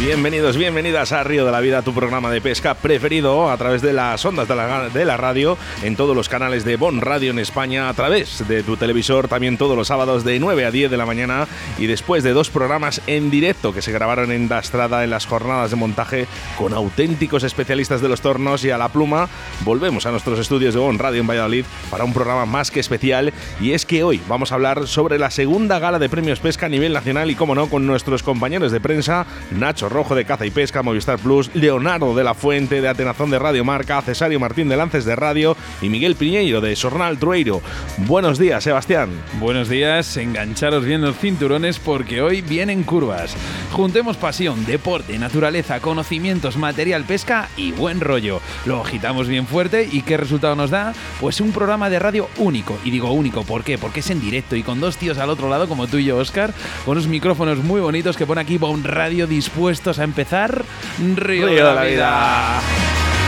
Bienvenidos, bienvenidas a Río de la Vida, tu programa de pesca preferido a través de las ondas de la, radio, en todos los canales de Bon Radio en España, a través de tu televisor, también todos los sábados de 9 a 10 de la mañana y después de dos programas en directo que se grabaron en Dastrada en las jornadas de montaje con auténticos especialistas de los tornos y a la pluma, volvemos a nuestros estudios de Bon Radio en Valladolid para un programa más que especial y es que hoy vamos a hablar sobre la segunda gala de premios pesca a nivel nacional y, como no, con nuestros compañeros de prensa, Nacho Rojo de Caza y Pesca, Movistar Plus, Leonardo de la Fuente de Atenazón de Radio Marca, Cesario Martín de Lances de Radio y Miguel Piñeiro de Sornal Trueiro. Buenos días, Sebastián. Buenos días, engancharos bien los cinturones porque hoy vienen curvas. Juntemos pasión, deporte, naturaleza, conocimientos, material, pesca y buen rollo. Lo agitamos bien fuerte y ¿qué resultado nos da? Pues un programa de radio único. Y digo único, ¿por qué? Porque es en directo y con dos tíos al otro lado como tú y yo, Oscar, con unos micrófonos muy bonitos que pone aquí un Radio dispuesto a empezar Río, de la, vida. Río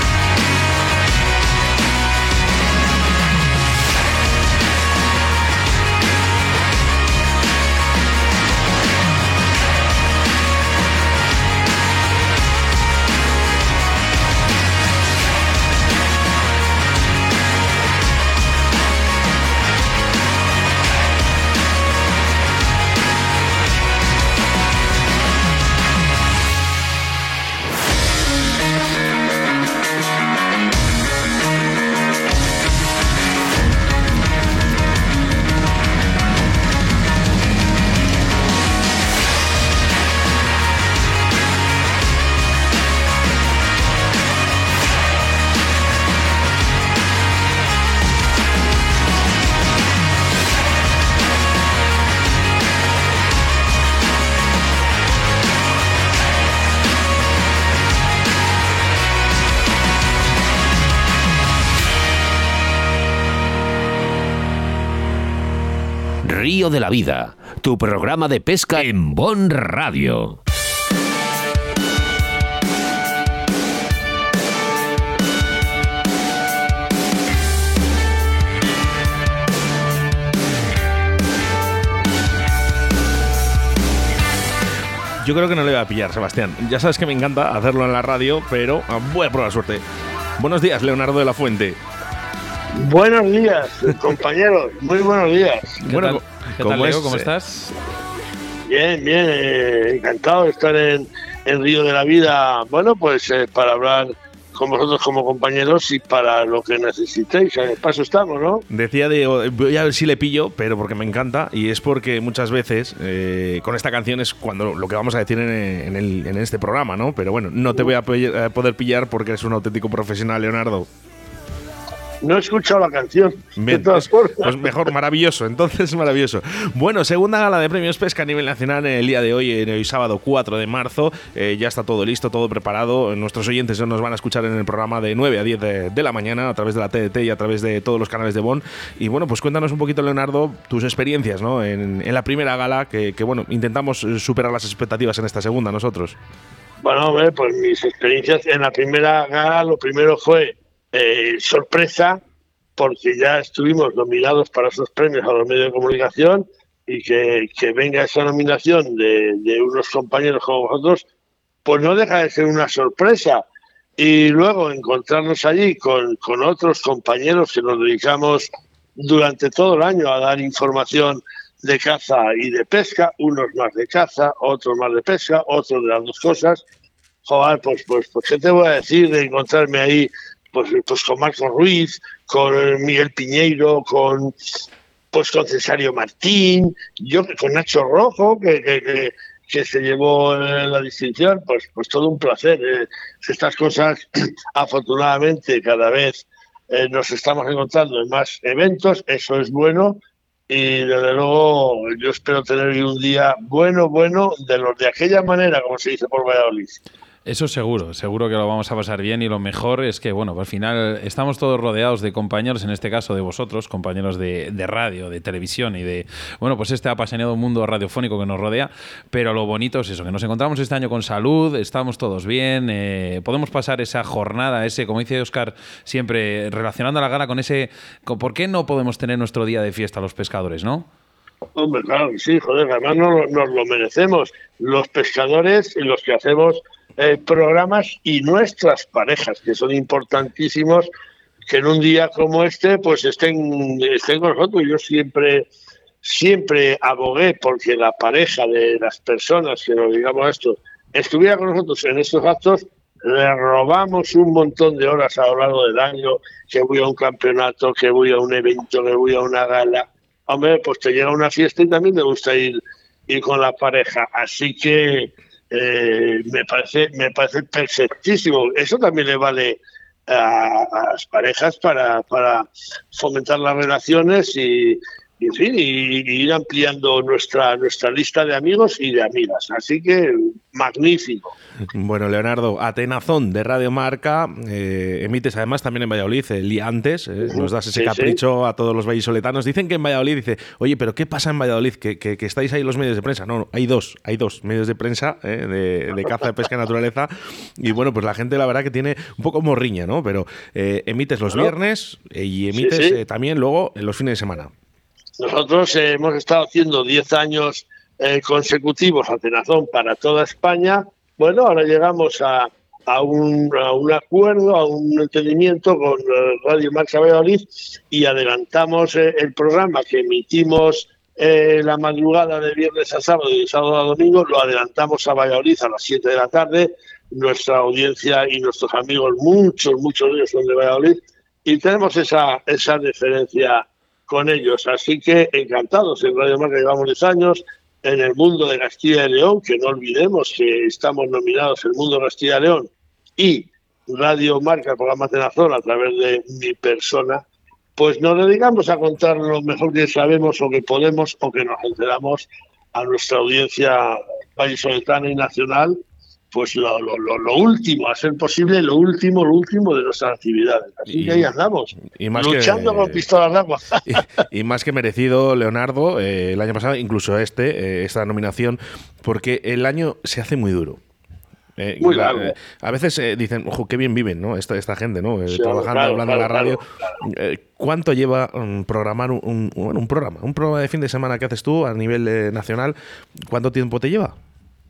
Vida, tu programa de pesca en Bon Radio. Yo creo que no le voy a pillar, Sebastián. Ya sabes que me encanta hacerlo en la radio, pero voy a probar suerte. Buenos días, Leonardo de la Fuente. Buenos días, compañeros. Muy buenos días. ¿Qué bueno, tal, ¿Qué tal Leo? ¿Cómo estás? Bien, bien. Eh, encantado de estar en, en, Río de la Vida. Bueno, pues eh, para hablar con vosotros como compañeros y para lo que necesitéis. En el paso estamos, ¿no? Decía de, voy a ver si le pillo, pero porque me encanta y es porque muchas veces eh, con esta canción es cuando lo que vamos a decir en, en, el, en este programa, ¿no? Pero bueno, no te voy a poder pillar porque eres un auténtico profesional, Leonardo. No he escuchado la canción. Bien, pues, pues mejor, maravilloso. Entonces, maravilloso. Bueno, segunda gala de premios pesca a nivel nacional en el día de hoy, en el sábado 4 de marzo. Eh, ya está todo listo, todo preparado. Nuestros oyentes nos van a escuchar en el programa de 9 a 10 de, la mañana a través de la TDT y a través de todos los canales de Bon. Y bueno, pues cuéntanos un poquito, Leonardo, tus experiencias ¿no? en, la primera gala, que, que bueno, intentamos superar las expectativas en esta segunda nosotros. Bueno, pues mis experiencias en la primera gala, lo primero fue eh, sorpresa porque ya estuvimos nominados para esos premios a los medios de comunicación y que, que venga esa nominación de, unos compañeros como vosotros, pues no deja de ser una sorpresa. Y luego encontrarnos allí con, con otros compañeros que nos dedicamos durante todo el año a dar información de caza y de pesca, unos más de caza, otros más de pesca, otros de las dos cosas. Joder, pues, pues, pues, ¿qué te voy a decir de encontrarme ahí pues, pues con Marco Ruiz, con Miguel Piñeiro, con pues con Cesario Martín, yo con Nacho Rojo, que, que, que, se llevó la distinción, pues, pues todo un placer. Eh. Estas cosas, afortunadamente, cada vez eh, nos estamos encontrando en más eventos, eso es bueno, y desde luego yo espero tener un día bueno, bueno, de los de aquella manera, como se dice por Valladolid. Eso seguro, seguro que lo vamos a pasar bien y lo mejor es que, bueno, al final estamos todos rodeados de compañeros, en este caso de vosotros, compañeros de, radio, de televisión y de, bueno, pues este apasionado mundo radiofónico que nos rodea, pero lo bonito es eso, que nos encontramos este año con salud, estamos todos bien, eh, podemos pasar esa jornada, ese, como dice Oscar, siempre relacionando la gana con ese, ¿por qué no podemos tener nuestro día de fiesta los pescadores, no? Hombre, claro sí, joder, además nos lo merecemos. Los pescadores y los que hacemos eh, programas y nuestras parejas, que son importantísimos, que en un día como este, pues estén, estén con nosotros. Yo siempre, siempre abogué porque la pareja de las personas que nos digamos esto estuviera con nosotros en estos actos, le robamos un montón de horas a lo largo del año, que voy a un campeonato, que voy a un evento, que voy a una gala. Hombre, pues te llega una fiesta y también me gusta ir, ir con la pareja. Así que eh, me parece me parece perfectísimo. Eso también le vale a, las parejas para, para fomentar las relaciones y en fin, y, ir ampliando nuestra, nuestra lista de amigos y de amigas. Así que magnífico. Bueno, Leonardo, Atenazón de Radio Marca, eh, emites además también en Valladolid, el día antes, eh, nos das ese capricho a todos los vallisoletanos. Dicen que en Valladolid dice, oye, pero ¿qué pasa en Valladolid? Que, que, estáis ahí los medios de prensa. No, no, hay dos, hay dos medios de prensa eh, de, caza, de pesca y naturaleza. Y bueno, pues la gente la verdad que tiene un poco morriña, ¿no? Pero emites los viernes y emites también luego en los fines de semana. Nosotros hemos estado haciendo 10 años eh, consecutivos a Tenazón para toda España. Bueno, ahora llegamos a, a, un, a un, acuerdo, a un entendimiento con eh, Radio Marca Valladolid y adelantamos eh, el programa que emitimos la madrugada de viernes a sábado y de sábado a domingo, lo adelantamos a Valladolid a las 7 de la tarde. Nuestra audiencia y nuestros amigos, muchos, muchos de ellos son de Valladolid, y tenemos esa, esa diferencia con ellos. Así que encantados en Radio Marca, llevamos 10 años. En el mundo de Castilla y León, que no olvidemos que estamos nominados el mundo de Castilla y León y Radio Marca, programa Tenazón, a través de mi persona, pues nos dedicamos a contar lo mejor que sabemos o que podemos o que nos enteramos a nuestra audiencia vallisoletana y nacional pues lo, lo, lo, último, a ser posible lo último, lo último de nuestras actividades. Así que ahí andamos, y más luchando con pistolas de agua. Y, más que merecido, Leonardo, eh, el año pasado, incluso este, eh, esta nominación, porque el año se hace muy duro. Eh, muy largo. a veces dicen, ojo, qué bien viven, ¿no? Esta, esta gente, ¿no? Trabajando, hablando en la radio. ¿Cuánto lleva um, programar un, un, un, programa? Un programa de fin de semana que haces tú a nivel nacional, ¿cuánto tiempo te lleva?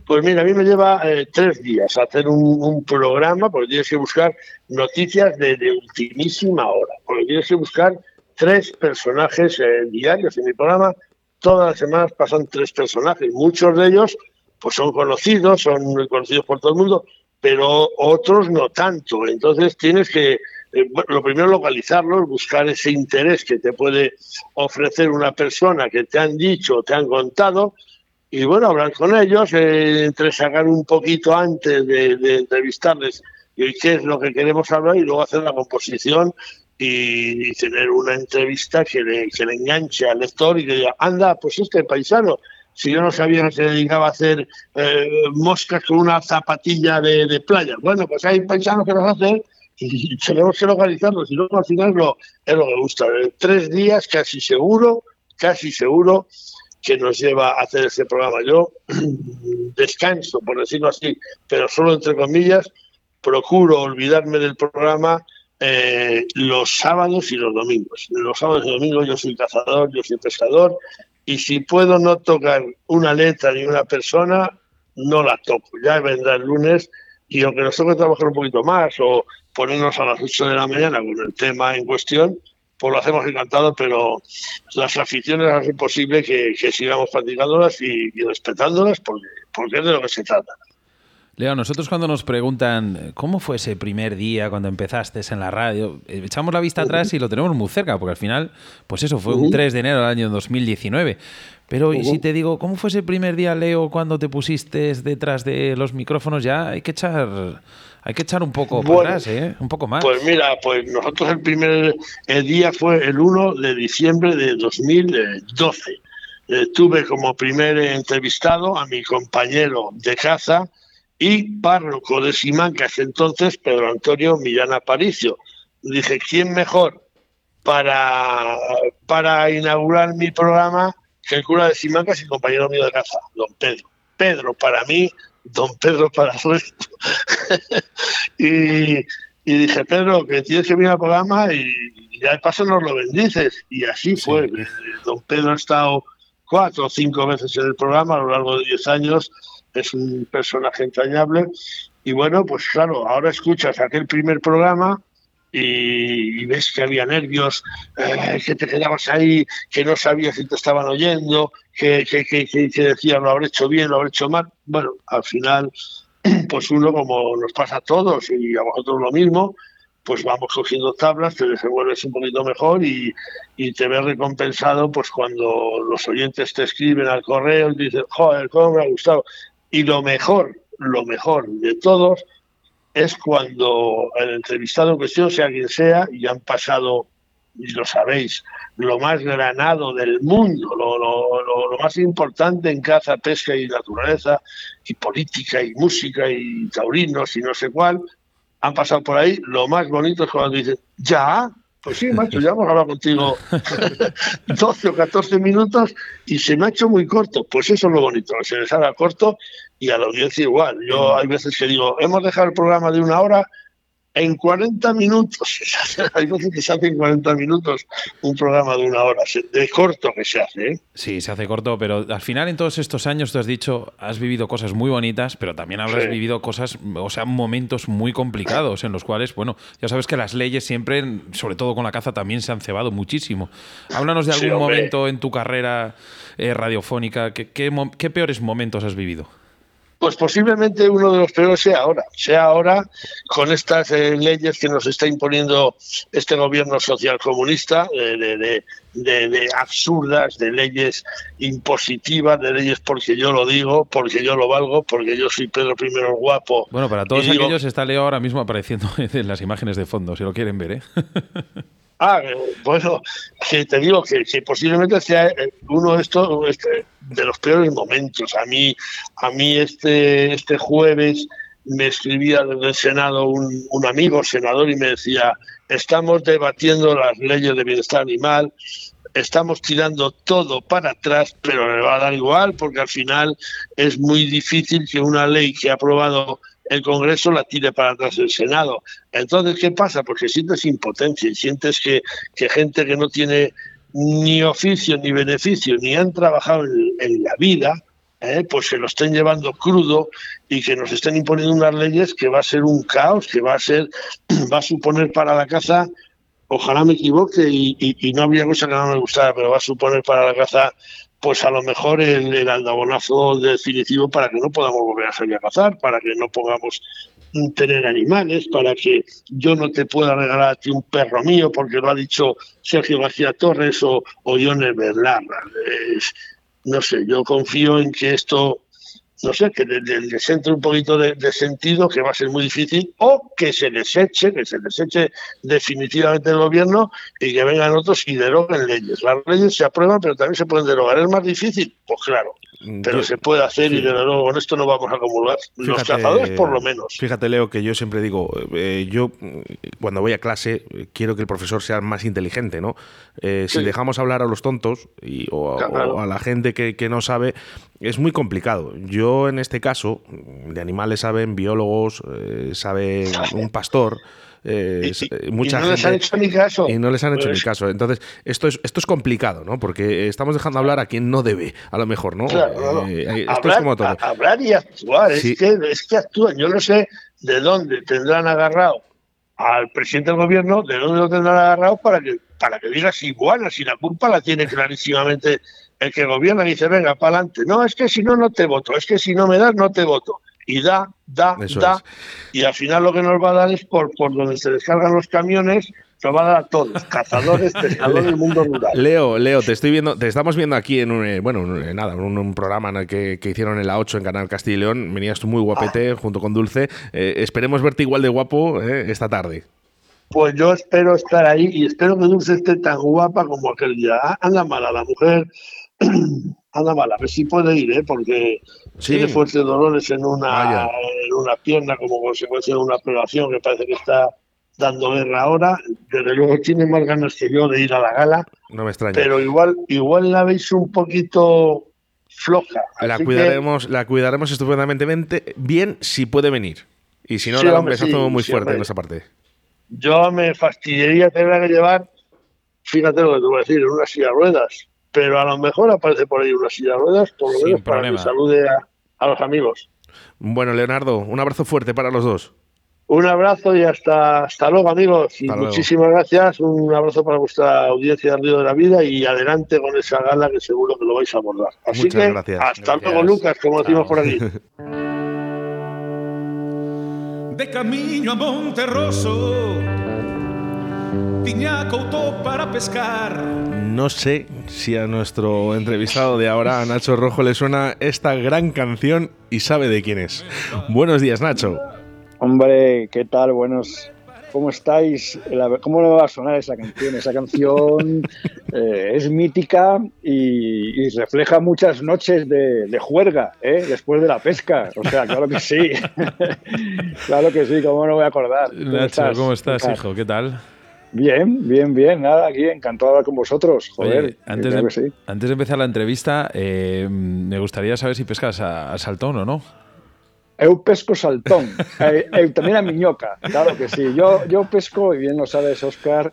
Pues mira, a mí me lleva eh, tres días hacer un, programa, porque tienes que buscar noticias de, ultimísima hora, porque tienes que buscar tres personajes eh, diarios en mi programa. Todas las semanas pasan tres personajes, muchos de ellos pues son conocidos, son conocidos por todo el mundo, pero otros no tanto. Entonces tienes que, eh, lo primero localizarlos, buscar ese interés que te puede ofrecer una persona que te han dicho, te han contado, y bueno, hablar con ellos, eh, entre sacar un poquito antes de, entrevistarles y qué es lo que queremos hablar y luego hacer la composición y, tener una entrevista que le, enganche al lector y que diga, anda, pues este paisano, si yo no sabía que se dedicaba a hacer eh, moscas con una zapatilla de, playa. Bueno, pues hay paisanos que los hacen y tenemos que localizarlos y luego al final lo, es lo que gusta. tres días casi seguro, casi seguro que nos lleva a hacer este programa. Yo descanso, por decirlo así, pero solo entre comillas, procuro olvidarme del programa eh, los sábados y los domingos. Los sábados y domingos yo soy cazador, yo soy pescador, y si puedo no tocar una letra ni una persona, no la toco. Ya vendrá el lunes y aunque nos toque trabajar un poquito más o ponernos a las 8 de la mañana con el tema en cuestión, pues lo hacemos encantado, pero las aficiones hacen posible que, sigamos practicándolas y, respetándolas porque, porque es de lo que se trata. Leo, nosotros cuando nos preguntan cómo fue ese primer día cuando empezaste en la radio, eh, echamos la vista atrás y lo tenemos muy cerca, porque al final, pues eso, fue un 3 de enero del año 2019. Pero si te digo, ¿cómo fue ese primer día, Leo, cuando te pusiste detrás de los micrófonos? Ya hay que echar hay que echar un poco atrás, ¿eh? Un poco más. Pues mira, pues nosotros el primer día fue el 1 de diciembre de 2012. Eh, tuve como primer entrevistado a mi compañero de caza y párroco de Simancas entonces Pedro Antonio Millán Aparicio. Dije, ¿quién mejor para, para inaugurar mi programa que el cura de Simancas y compañero mío de casa, don Pedro? Pedro para mí, don Pedro para resto. y, dije, Pedro, que tienes que venir al programa y, ya de paso nos lo bendices. Y así fue. Don Pedro ha estado cuatro o cinco veces en el programa a lo largo de diez años. Es un personaje entrañable. Y bueno, pues claro, ahora escuchas aquel primer programa y, ves que había nervios, eh, que te quedabas ahí, que no sabías si te estaban oyendo, que, que, que, lo habré hecho bien, lo habré hecho mal. Bueno, al final, pues uno, como nos pasa a todos y a vosotros lo mismo, pues vamos cogiendo tablas, te desenvuelves un poquito mejor y, y, te ves recompensado pues cuando los oyentes te escriben al correo y dicen, joder, cómo me ha gustado. Y lo mejor, lo mejor de todos es cuando el entrevistado en cuestión, sea quien sea, y han pasado, y lo sabéis, lo más granado del mundo, lo, lo, lo, más importante en caza, pesca y naturaleza, y política y música y taurinos y no sé cuál, han pasado por ahí, lo más bonito es cuando dicen, ya, pues sí, macho, ya hemos hablado contigo 12 o 14 minutos y se me ha hecho muy corto. Pues eso es lo bonito, se les haga corto y a la audiencia igual. Yo hay veces que digo, hemos dejado el programa de una hora en 40 minutos, hay veces que se hace en 40 minutos un programa de una hora, de corto que se hace. ¿eh? Sí, se hace corto, pero al final en todos estos años, tú has dicho, has vivido cosas muy bonitas, pero también habrás vivido cosas, o sea, momentos muy complicados en los cuales, bueno, ya sabes que las leyes siempre, sobre todo con la caza, también se han cebado muchísimo. Háblanos de algún momento en tu carrera eh, radiofónica, qué peores momentos has vivido? Pues posiblemente uno de los peores sea ahora, sea ahora con estas eh, leyes que nos está imponiendo este gobierno social comunista, de, absurdas, de leyes impositivas, de leyes porque yo lo digo, porque yo lo valgo, porque yo soy Pedro I guapo. Bueno, para todos aquellos está Leo ahora mismo apareciendo en las imágenes de fondo, si lo quieren ver, ¿eh? Ah, bueno, te digo que, posiblemente sea eh, uno de estos este, de los peores momentos. A mí, a mí este, este jueves me escribía desde el Senado un, un amigo senador y me decía, estamos debatiendo las leyes de bienestar animal, estamos tirando todo para atrás, pero le va a dar igual porque al final es muy difícil que una ley que ha aprobado el Congreso la tire para atrás el Senado. Entonces, ¿qué pasa? Porque sientes impotencia y sientes que, que gente que no tiene ni oficio ni beneficio, ni han trabajado en, la vida, ¿eh? pues se lo estén llevando crudo y que nos estén imponiendo unas leyes que va a ser un caos, que va a ser, va a suponer para la caza, ojalá me equivoque y, y no habría cosa que no me gustara, pero va a suponer para la caza pues a lo mejor el, el, aldabonazo definitivo para que no podamos volver a salir a cazar, para que no podamos tener animales, para que yo no te pueda regalar a ti un perro mío, porque lo ha dicho Sergio García Torres o, o Ione no sé, yo confío en que esto no sé, que les entre un poquito de, sentido, que va a ser muy difícil, o que se les eche, que se les eche definitivamente el gobierno y que vengan otros y deroguen leyes. Las leyes se aprueban, pero también se pueden derogar. ¿Es más difícil? Pues claro. Mm, pero se puede hacer y de nuevo con esto no vamos a acumular. Los cazadores por lo menos. Fíjate, Leo, que yo siempre digo, eh, yo cuando voy a clase quiero que el profesor sea más inteligente, ¿no? Eh, si dejamos hablar a los tontos y, o, a la gente que, que, no sabe, es muy complicado. Yo en este caso, de animales saben biólogos, eh, sabe un pastor. Eh, y, mucha no les han hecho ni caso. Y no les han hecho ni pues caso. Entonces, esto es, esto es complicado, ¿no? Porque estamos dejando hablar a quien no debe, a lo mejor, ¿no? Eh, esto es como todo. hablar y actuar, es, que, es que actúan. Yo no sé de dónde tendrán agarrado al presidente del gobierno, de dónde lo tendrán agarrado para que, para que diga si igual, si la culpa la tiene clarísimamente el que gobierna y dice, venga, para adelante. No, es que si no, no te voto. Es que si no me das, no te voto. Y da, da, da. Y al final lo que nos va a dar es por, por donde se descargan los camiones, nos va a dar a todos, cazadores, pescadores del mundo rural. Leo, Leo, te estoy viendo, te estamos viendo aquí en un, eh, bueno, nada, un, un programa que, que, hicieron en la 8 en Canal Castilla y León. Venías tú muy guapete ah. junto con Dulce. Eh, esperemos verte igual de guapo eh, esta tarde. Pues yo espero estar ahí y espero que Dulce esté tan guapa como aquel día. Anda mala la mujer a ver si puede ir, ¿eh? porque tiene fuertes dolores en una, en una pierna como consecuencia de una operación que parece que está dando guerra ahora. Desde luego tiene más ganas que yo de ir a la gala. No me extraña. Pero igual, igual la veis un poquito floja. La cuidaremos, la cuidaremos estupendamente bien si puede venir. Y si no, la hombre, se muy fuerte en esa parte. Yo me fastidiaría tener que llevar, fíjate lo que te voy a decir, en una silla de ruedas pero a lo mejor aparece por ahí una silla de ruedas, por lo menos para que salude a, los amigos. Bueno, Leonardo, un abrazo fuerte para los dos. Un abrazo y hasta, hasta luego, amigos. y muchísimas gracias. Un abrazo para vuestra audiencia del Río de la Vida y adelante con esa gala que seguro que lo vais a abordar. Así que gracias. hasta luego, Lucas, como decimos por aquí. De camino a Monterroso para pescar. No sé si a nuestro entrevistado de ahora, a Nacho Rojo, le suena esta gran canción y sabe de quién es. Buenos días, Nacho. Hombre, ¿qué tal? Buenos. ¿Cómo estáis? ¿Cómo le va a sonar esa canción? Esa canción eh, es mítica y, refleja muchas noches de, juerga, ¿eh? después de la pesca. O sea, claro que sí. claro que sí, ¿cómo no voy a acordar? Nacho, ¿cómo estás, hijo? ¿Qué tal? Bien, bien, bien, nada, aquí encantado de hablar con vosotros. Joder, antes, de, antes de empezar la entrevista, eh, me gustaría saber si pescas a, saltón o no. Eu pesco saltón, eh, también a miñoca, claro que sí. Yo, yo pesco, y bien lo sabes, Oscar,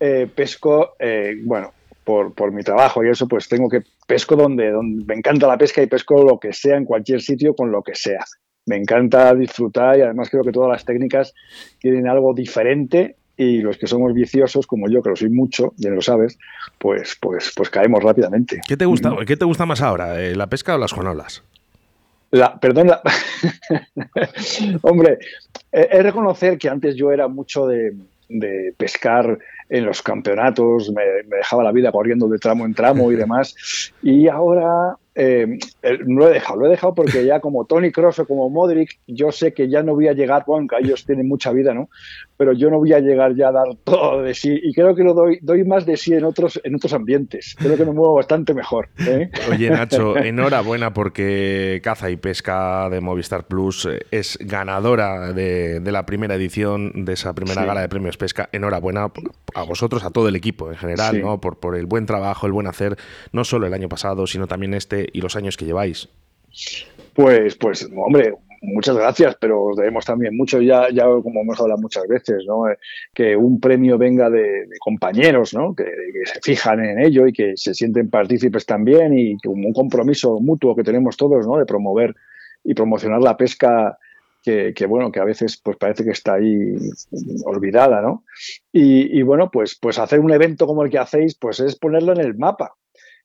eh, pesco, bueno, por, por, mi trabajo y eso, pues tengo que pesco donde, donde me encanta la pesca y pesco lo que sea en cualquier sitio con lo que sea. Me encanta disfrutar y además creo que todas las técnicas tienen algo diferente y los que somos viciosos, como yo, que lo soy mucho, ya lo sabes, pues, pues, pues caemos rápidamente. ¿Qué te gusta, ¿qué te gusta más ahora, eh, la pesca o las jonolas? La, perdón, hombre, es reconocer que antes yo era mucho de, de pescar en los campeonatos, me, dejaba la vida corriendo de tramo en tramo y demás. Y ahora eh, no lo he dejado, lo he dejado porque ya como Tony Cross o como Modric, yo sé que ya no voy a llegar, bueno, aunque ellos tienen mucha vida, ¿no? Pero yo no voy a llegar ya a dar todo de sí y creo que lo doy, doy más de sí en otros, en otros ambientes. Creo que me muevo bastante mejor. ¿eh? Oye, Nacho, enhorabuena porque Caza y Pesca de Movistar Plus eh, es ganadora de, la primera edición de esa primera gala de premios Pesca. Enhorabuena a vosotros, a todo el equipo en general, ¿no? Por, por el buen trabajo, el buen hacer, no solo el año pasado, sino también este y los años que lleváis. Pues, pues, hombre, muchas gracias, pero os debemos también mucho, ya, ya como hemos hablado muchas veces, ¿no? Eh, que un premio venga de, compañeros, ¿no? Que, se fijan en ello y que se sienten partícipes también y como un compromiso mutuo que tenemos todos, ¿no? De promover y promocionar la pesca que, bueno, que a veces pues parece que está ahí olvidada, ¿no? Y, bueno, pues, pues hacer un evento como el que hacéis, pues es ponerlo en el mapa.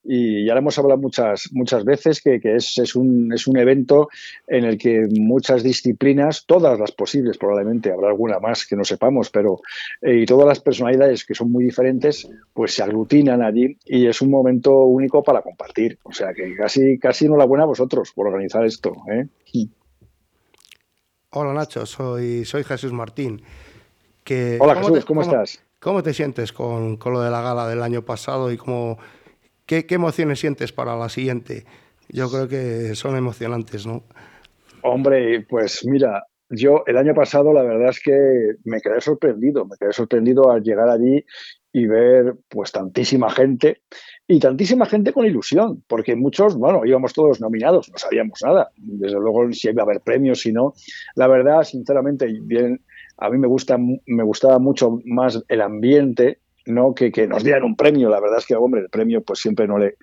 Y ya lo hemos hablado muchas, muchas veces que, es, es, un, es un evento en el que muchas disciplinas, todas las posibles probablemente, habrá alguna más que no sepamos, pero eh, y todas las personalidades que son muy diferentes, pues se aglutinan allí y es un momento único para compartir. O sea que casi, casi enhorabuena a vosotros por organizar esto. ¿eh? Hola Nacho, soy, soy Jesús Martín. Que, Hola Jesús, ¿cómo, estás? ¿Cómo te sientes con, lo de la gala del año pasado y cómo, qué, emociones sientes para la siguiente? Yo creo que son emocionantes, ¿no? Hombre, pues mira, yo el año pasado la verdad es que me quedé sorprendido, me quedé sorprendido al llegar allí y ver pues tantísima gente y tantísima gente con ilusión, porque muchos, bueno, íbamos todos nominados, no sabíamos nada, desde luego si iba a haber premios, si no. La verdad, sinceramente, bien, a mí me gusta, me gustaba mucho más el ambiente, no que, que nos dieran un premio. La verdad es que, hombre, el premio pues siempre no le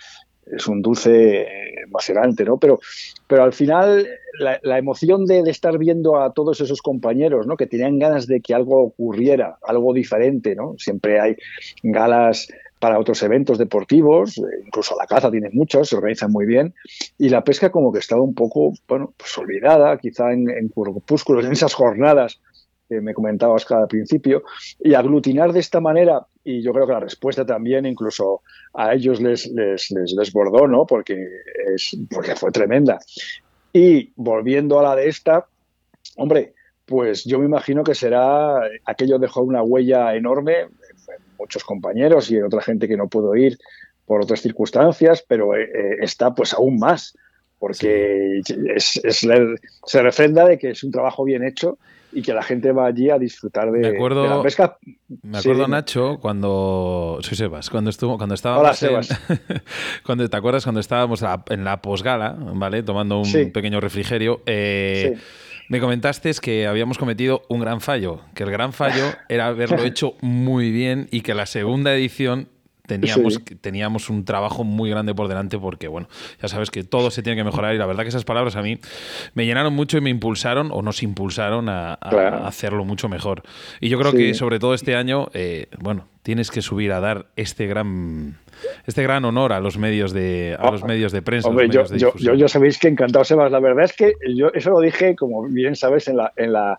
es un dulce emocionante, ¿no? Pero, pero al final la, emoción de, estar viendo a todos esos compañeros, ¿no? Que tenían ganas de que algo ocurriera, algo diferente, ¿no? Siempre hay galas para otros eventos deportivos, incluso la caza tiene muchos, se organizan muy bien, y la pesca como que estaba un poco, bueno, pues olvidada, quizá en, en en esas jornadas que me comentabas al principio, y aglutinar de esta manera, y yo creo que la respuesta también incluso a ellos les, les, les desbordó, ¿no? Porque, es, porque fue tremenda. Y volviendo a la de esta, hombre, pues yo me imagino que será, aquello dejó una huella enorme, muchos compañeros y otra gente que no pudo ir, por otras circunstancias, pero eh, eh, está pues aún más, porque es, se refrenda de que es un trabajo bien hecho y que la gente va allí a disfrutar de, me acuerdo, la pesca. Me acuerdo, Nacho, cuando. Soy Sebas, cuando estuvo, cuando estábamos. Hola, Sebas. cuando, ¿Te acuerdas cuando estábamos en la posgala, ¿vale? Tomando un pequeño refrigerio. Eh, me comentaste que habíamos cometido un gran fallo, que el gran fallo era haberlo hecho muy bien y que la segunda edición teníamos, teníamos un trabajo muy grande por delante porque, bueno, ya sabes que todo se tiene que mejorar y la verdad que esas palabras a mí me llenaron mucho y me impulsaron o nos impulsaron a, hacerlo mucho mejor. Y yo creo que sobre todo este año, eh, bueno, tienes que subir a dar este gran este gran honor a los medios de a los ah, medios de prensa. Hombre, yo, yo, sabéis que encantado Sebas. La verdad es que yo eso lo dije, como bien sabes, en la, en la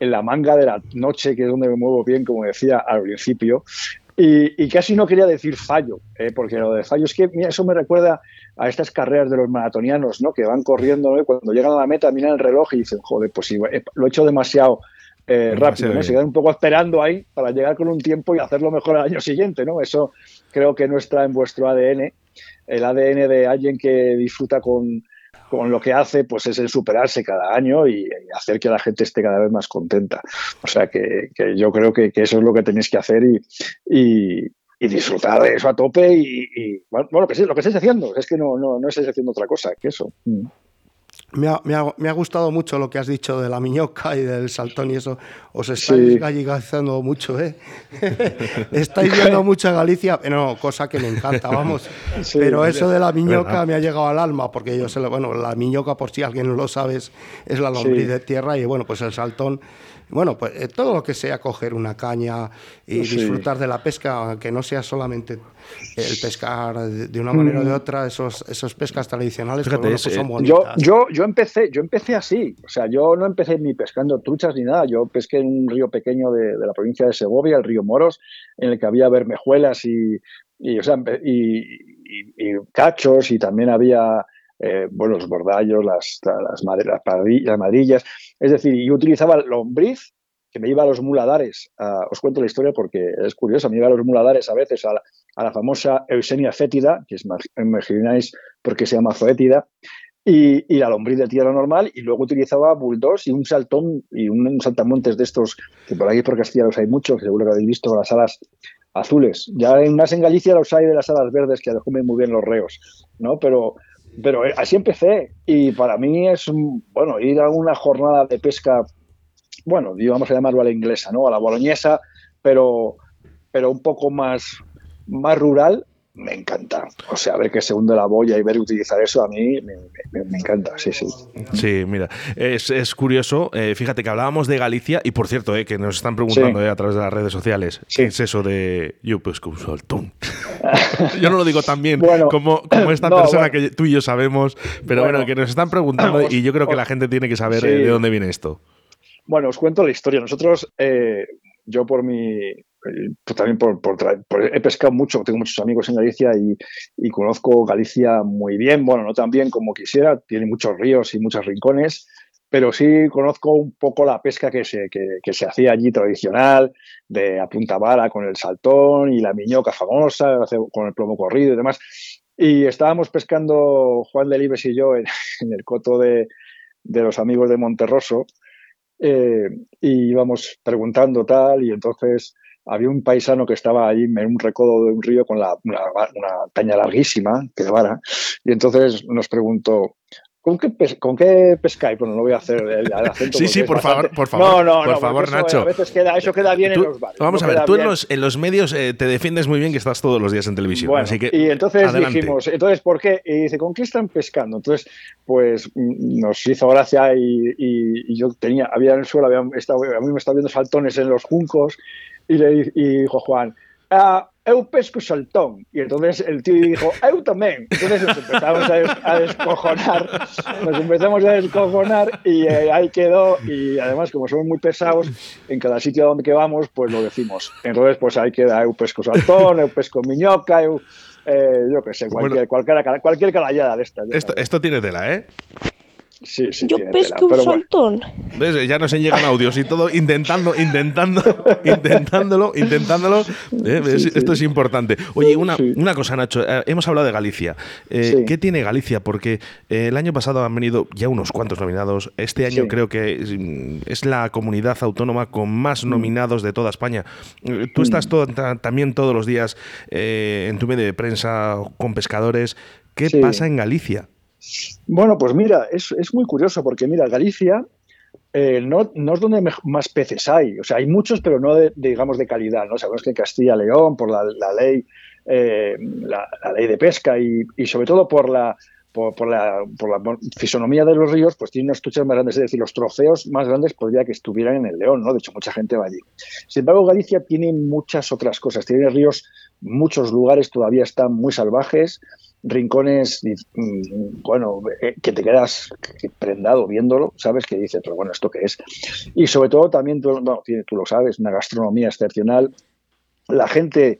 en la manga de la noche, que es donde me muevo bien, como decía al principio, y, casi no quería decir fallo, ¿eh? porque lo de fallo es que eso me recuerda a estas carreras de los maratonianos, ¿no? que van corriendo y cuando llegan a la meta miran el reloj y dicen, joder, pues sí, lo he hecho demasiado eh, rápido, ¿no? se quedan un poco esperando ahí para llegar con un tiempo y hacerlo mejor al año siguiente. ¿no? Eso creo que no está en vuestro ADN, el ADN de alguien que disfruta con, con lo que hace, pues es el superarse cada año y, hacer que la gente esté cada vez más contenta. O sea que, yo creo que, eso es lo que tenéis que hacer y, disfrutar de eso a tope y, bueno, lo que, lo que estáis haciendo, es que no, no, no estáis haciendo otra cosa que eso. Mm. Me ha, me, ha, me ha, gustado mucho lo que has dicho de la miñoca y del saltón y eso. Os estáis gallegazando mucho, ¿eh? estáis viendo mucho a Galicia, no, cosa que me encanta, vamos. Pero eso de la miñoca me ha llegado al alma, porque yo sé, bueno, la miñoca, por si alguien no lo sabe, es la lombriz de tierra y bueno, pues el saltón bueno, pues eh, todo lo que sea coger una caña y disfrutar de la pesca, aunque no sea solamente el pescar de una manera o de mm. otra, esos, esos pescas tradicionales pues pues son bonitas. Yo, yo, empecé, yo empecé así, o sea, yo no empecé ni pescando truchas ni nada, yo pesqué en un río pequeño de, la provincia de Segovia, el río Moros, en el que había bermejuelas y, y, y cachos y también había eh, bueno, los bordallos, las, las, las, madrillas. Es decir, yo utilizaba lombriz, que me iba a los muladares. os cuento la historia porque es curiosa. Me iba a los muladares a veces a la, famosa Eusenia fétida, que es, imagináis por qué se llama fétida, y, y, la lombriz de tierra normal, y luego utilizaba bulldós y un saltón y un, saltamontes de estos, que por ahí por Castilla los hay muchos, seguro que habéis visto, las alas azules. Ya en, más en Galicia los hay de las alas verdes, que comen muy bien los reos, ¿no? Pero pero eh, así empecé y para mí es, bueno, ir a una jornada de pesca, bueno, vamos a llamarlo a la inglesa, ¿no? A la boloñesa, pero, pero un poco más, más rural, me encanta. O sea, ver que se hunde la boya y ver utilizar eso a mí me, encanta, sí, sí. Sí, mira, es, curioso. Eh, fíjate que hablábamos de Galicia y por cierto, eh, que nos están preguntando eh, a través de las redes sociales, ¿qué es eso de yo pues yo no lo digo tan bien como, como esta persona que tú y yo sabemos, pero bueno, que nos están preguntando y yo creo que la gente tiene que saber de dónde viene esto. Bueno, os cuento la historia. Nosotros, yo por mi, pues también por, he pescado mucho, tengo muchos amigos en Galicia y, conozco Galicia muy bien, bueno, no tan bien como quisiera, tiene muchos ríos y muchos rincones, pero sí conozco un poco la pesca que se, que, se hacía allí tradicional, de a punta vara con el saltón y la miñoca famosa, con el plomo corrido y demás. Y estábamos pescando Juan Delibes y yo en, el coto de, los amigos de Monterroso eh, y íbamos preguntando tal y entonces había un paisano que estaba ahí en un recodo de un río con la, una, caña larguísima, que vara, y entonces nos preguntó, ¿Con qué, ¿Con qué pescáis? Bueno, no voy a hacer el, acento. sí, sí, por favor, por favor. No, no, por favor, Nacho. A veces queda, eso queda bien en los bares. Vamos a ver, tú en los, en los, medios eh, te defiendes muy bien que estás todos los días en televisión. así que, y entonces dijimos, entonces, ¿por qué? Y dice, ¿con qué están pescando? Entonces, pues mm, nos hizo gracia y, y, yo tenía, había en el suelo, había a mí me estaba viendo saltones en los juncos y le dijo Juan, ah, eu pesco saltón. Y entonces el tío dijo, eu también. Entonces nos empezamos a, descojonar, nos empezamos a descojonar y eh, ahí quedó. Y además, como somos muy pesados, en cada sitio donde que vamos, pues lo decimos. Entonces, pues ahí queda, eu pesco saltón, eu pesco miñoca, eu, eh, yo qué sé, cualquier, cualquier, cualquier calallada de esta. Esto, esto tiene tela, ¿eh? Sí, sí, Yo tela, un bueno. saltón. ¿Ves? Ya nos llegan audios y todo intentando, intentando, intentándolo, intentándolo. ¿eh? Esto es importante. Oye, una, Sí. una cosa, Nacho. eh, hemos hablado de Galicia. Eh, Sí. ¿Qué tiene Galicia? Porque eh, el año pasado han venido ya unos cuantos nominados. Este año Sí. creo que mm, es la comunidad autónoma con Mm. más nominados de toda España. Tú estás todo- ta- también todos los días eh, en tu medio de prensa con pescadores. ¿Qué Sí. pasa en Galicia? Bueno, pues mira, es, es muy curioso porque mira, Galicia eh, no, no es donde más peces hay. O sea, hay muchos, pero no de, digamos de calidad. ¿no? Sabemos que en Castilla León, por la, la ley, eh, la, la ley de pesca y, y sobre todo por la, por, por la, por la fisonomía de los ríos, pues tiene unos truchas más grandes. Es decir, los trofeos más grandes podría que estuvieran en el León, ¿no? De hecho, mucha gente va allí. Sin embargo, Galicia tiene muchas otras cosas. Tiene ríos, muchos lugares todavía están muy salvajes rincones, mm, bueno, eh, que te quedas prendado viéndolo, ¿sabes? Que dices, pero bueno, ¿esto qué es? Y sobre todo también, bueno, tú lo sabes, una gastronomía excepcional. La gente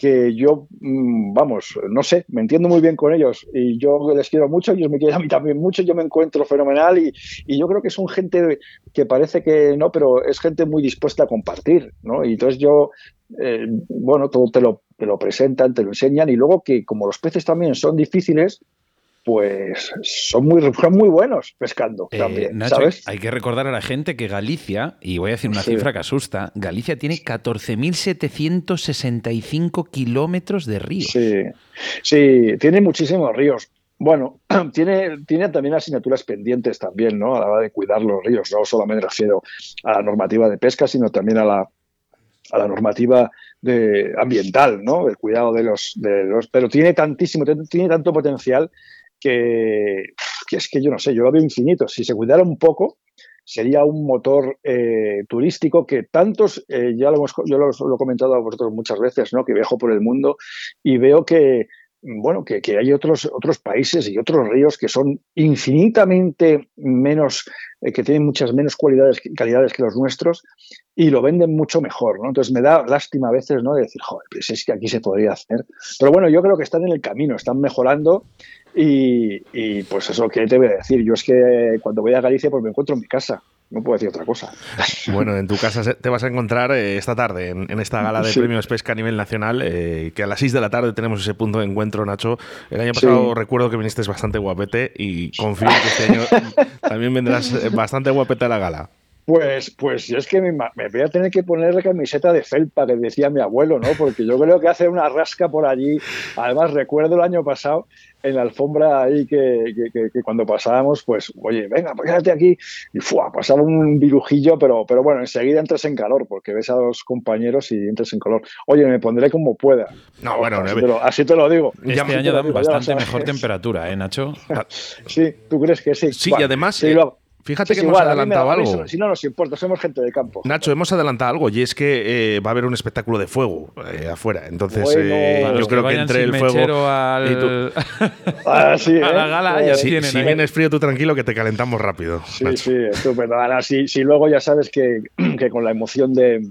que yo, mm, vamos, no sé, me entiendo muy bien con ellos y yo les quiero mucho, ellos me quieren a mí también mucho, yo me encuentro fenomenal y, y yo creo que son gente que parece que no, pero es gente muy dispuesta a compartir, ¿no? Y entonces yo, eh, bueno, todo te lo, te lo presentan, te lo enseñan y luego que como los peces también son difíciles, pues son muy, son muy buenos pescando Eh, también, Nacho, ¿sabes? hay que recordar a la gente que Galicia, y voy a decir una Sí. cifra que asusta, Galicia tiene 14.765 kilómetros de río. Sí, sí, tiene muchísimos ríos. Bueno, tiene, tiene también asignaturas pendientes también, ¿no? A la hora de cuidar los ríos. No solamente me refiero a la normativa de pesca, sino también a la, a la normativa de, ambiental, ¿no? El cuidado de los, de los. Pero tiene tantísimo, tiene tanto potencial que, que es que yo no sé, yo lo veo infinito. Si se cuidara un poco, sería un motor eh, turístico que tantos, eh, ya lo hemos, yo lo, lo, he comentado a vosotros muchas veces, ¿no? que viajo por el mundo y veo que, bueno, que, que, hay otros, otros países y otros ríos que son infinitamente menos, eh, que tienen muchas menos cualidades, calidades que los nuestros y lo venden mucho mejor, ¿no? Entonces me da lástima a veces, ¿no? De decir, joder, pues es que aquí se podría hacer. Pero bueno, yo creo que están en el camino, están mejorando y, y pues eso que te voy a decir. Yo es que cuando voy a Galicia pues me encuentro en mi casa. No puedo decir otra cosa. Bueno, en tu casa te vas a encontrar eh, esta tarde en, en, esta gala de Sí. premios pesca a nivel nacional, eh, que a las 6 de la tarde tenemos ese punto de encuentro, Nacho. El año pasado Sí. recuerdo que viniste bastante guapete y confío en que este año también vendrás eh, bastante guapete a la gala. Pues, pues yo es que me, me voy a tener que poner la camiseta de felpa que decía mi abuelo, ¿no? Porque yo creo que hace una rasca por allí. Además, recuerdo el año pasado en la alfombra ahí que, que, que, que cuando pasábamos, pues, oye, venga, pues quédate aquí. Y ¡fua! pasaba un virujillo, pero, pero bueno, enseguida entras en calor, porque ves a los compañeros y entras en calor. Oye, me pondré como pueda. No, bueno, así, no, te lo, así te lo digo. Este Así año dan digo, bastante mejor temperatura, ¿eh, Nacho? Sí, ¿tú crees que sí? Sí, Bueno, y además, sí, eh, lo- Fíjate que hemos igual, adelantado algo. eso- Si no nos importa, somos gente de campo. Nacho, hemos adelantado algo y es que eh, va a haber un espectáculo de fuego eh, afuera. Entonces, Bueno. eh, yo que creo que entre el fuego. al- y tú- Ah, sí, a la gala ya si tienen si ahí. vienes frío, tú tranquilo que te calentamos rápido. Sí, Nacho. sí, estupendo. Ahora, si, si luego ya sabes que, que con la emoción de,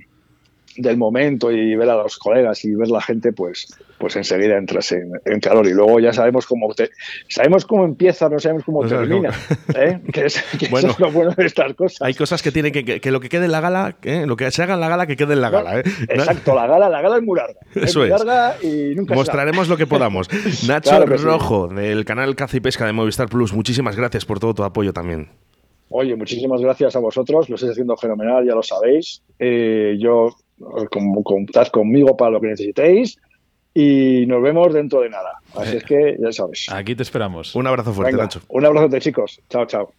del momento y ver a los colegas y ver la gente, pues, pues enseguida entras en, en calor. Y luego ya sabemos cómo te, sabemos cómo empieza, no sabemos cómo No termina. ¿eh? Que, es, que Bueno. eso es lo bueno de estas cosas. Hay cosas que tienen que, que, que lo que quede en la gala, eh, lo que se haga en la gala, que quede en la gala. ¿eh? Exacto, la gala, la gala es muy larga. Eso muy es. larga y nunca se Mostraremos lo que podamos. Nacho Claro que sí. Rojo, del canal Caza y Pesca de Movistar Plus, muchísimas gracias por todo tu apoyo también. Oye, muchísimas gracias a vosotros, lo estáis haciendo fenomenal, ya lo sabéis. Eh, yo eh, con- contad conmigo para lo que necesitéis y nos vemos dentro de nada. Así es que ya sabes. Aquí te esperamos. Un abrazo fuerte, Venga, Nacho. un abrazo de chicos. Chao, chao.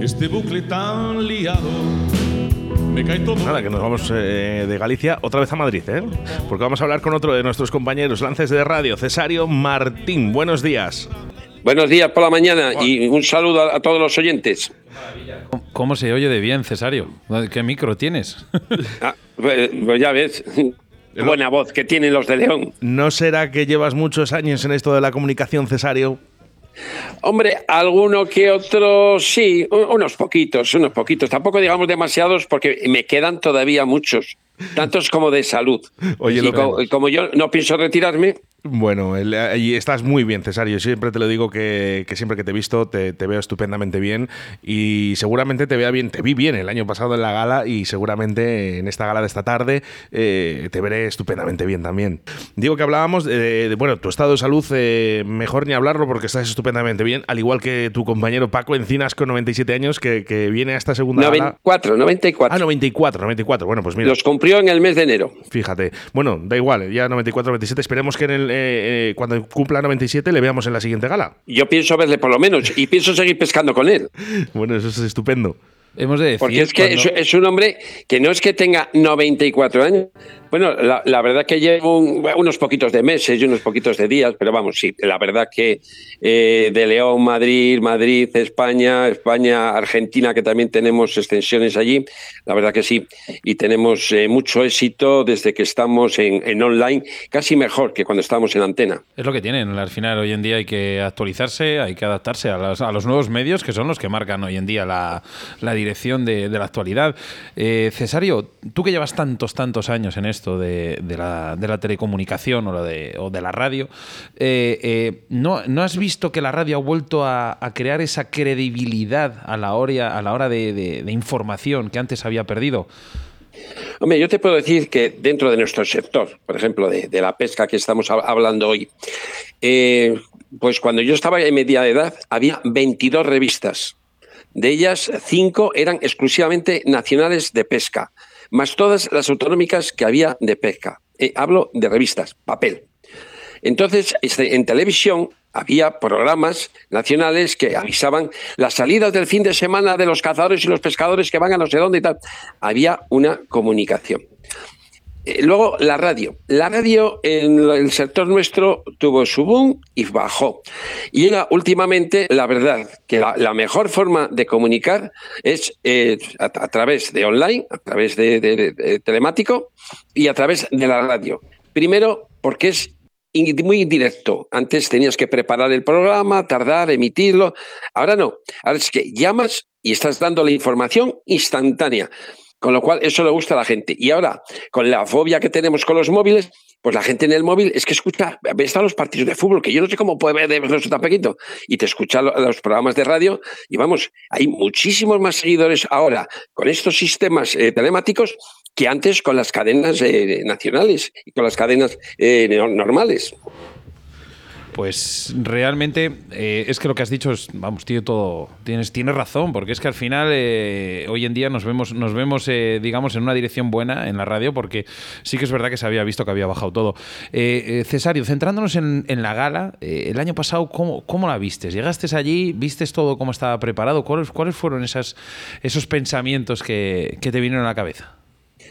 Este bucle tan liado me cae todo. Nada, que nos vamos eh, de Galicia otra vez a Madrid, ¿eh? Porque vamos a hablar con otro de nuestros compañeros, lances de radio, Cesario Martín. Buenos días. Buenos días por la mañana y un saludo a, a todos los oyentes. ¿Cómo- ¿Cómo se oye de bien, Cesario? ¿Qué micro tienes? Ah, pues, pues ya ves, qué buena voz que tienen los de León. ¿No será que llevas muchos años en esto de la comunicación, Cesario? Hombre, alguno que otro sí, unos poquitos, unos poquitos. Tampoco digamos demasiados porque me quedan todavía muchos, tantos como de salud. Oye, y lo- co- como, yo no pienso retirarme, Bueno, y estás muy bien, Cesario. Siempre te lo digo que, siempre que te he visto te, veo estupendamente bien y seguramente te vea bien. Te vi bien el año pasado en la gala y seguramente en esta gala de esta tarde eh, te veré estupendamente bien también. Digo que hablábamos de, bueno, tu estado de salud, eh, mejor ni hablarlo porque estás estupendamente bien, al igual que tu compañero Paco Encinas con 97 años que, viene a esta segunda 94, gala. 94. Ah, 94, 94. Bueno, pues mira. Los cumplió en el mes de enero. Fíjate. Bueno, da igual, ya 94, 97. Esperemos que en el eh, eh, cuando cumpla 97 le veamos en la siguiente gala. Yo pienso verle por lo menos y pienso seguir pescando con él. bueno, eso es estupendo. Hemos de decir, Porque es que es, un hombre que no es que tenga 94 años, bueno, la, verdad que llevo unos poquitos de meses y unos poquitos de días, pero vamos, sí, la verdad que eh, de León, Madrid, Madrid, España, España, Argentina, que también tenemos extensiones allí, la verdad que sí, y tenemos eh, mucho éxito desde que estamos en, online, casi mejor que cuando estamos en antena. Es lo que tienen, al final hoy en día hay que actualizarse, hay que adaptarse a, los nuevos medios que son los que marcan hoy en día la, dirección de, la actualidad. Eh, Cesario, tú que llevas tantos, tantos años en esto, de, la, telecomunicación o, de, o de la radio, eh, eh, ¿no, has visto que la radio ha vuelto a, crear esa credibilidad a la hora, a la hora de, información que antes había perdido? Hombre, yo te puedo decir que dentro de nuestro sector, por ejemplo, de, la pesca que estamos hablando hoy, eh, pues cuando yo estaba en media edad había 22 revistas. De ellas, cinco eran exclusivamente nacionales de pesca más todas las autonómicas que había de pesca. Eh, hablo de revistas, papel. Entonces, este, en televisión había programas nacionales que avisaban las salidas del fin de semana de los cazadores y los pescadores que van a no sé dónde y tal. Había una comunicación. Eh, luego la radio. La radio en el sector nuestro tuvo su boom y bajó. Y era últimamente, la verdad, que la, mejor forma de comunicar es eh, a, través de online, a través de, telemático y a través de la radio. Primero, porque es muy indirecto. Antes tenías que preparar el programa, tardar, emitirlo. Ahora no. Ahora es que llamas y estás dando la información instantánea. Con lo cual, eso le gusta a la gente. Y ahora, con la fobia que tenemos con los móviles, pues la gente en el móvil es que escucha, a los partidos de fútbol, que yo no sé cómo puede ver eso tan pequeñito, y te escucha los programas de radio, y vamos, hay muchísimos más seguidores ahora con estos sistemas eh, telemáticos que antes con las cadenas eh, nacionales y con las cadenas eh, normales. Pues realmente eh, es que lo que has dicho es, vamos, tío, todo, tienes, tienes razón, porque es que al final eh, hoy en día nos vemos, nos vemos eh, digamos, en una dirección buena en la radio, porque sí que es verdad que se había visto que había bajado todo. Cesario, centrándonos en, la gala, el año pasado, ¿cómo, ¿cómo, la vistes? ¿Llegaste allí? ¿Vistes todo cómo estaba preparado? ¿Cuáles, cuáles fueron esas, esos pensamientos que, te vinieron a la cabeza?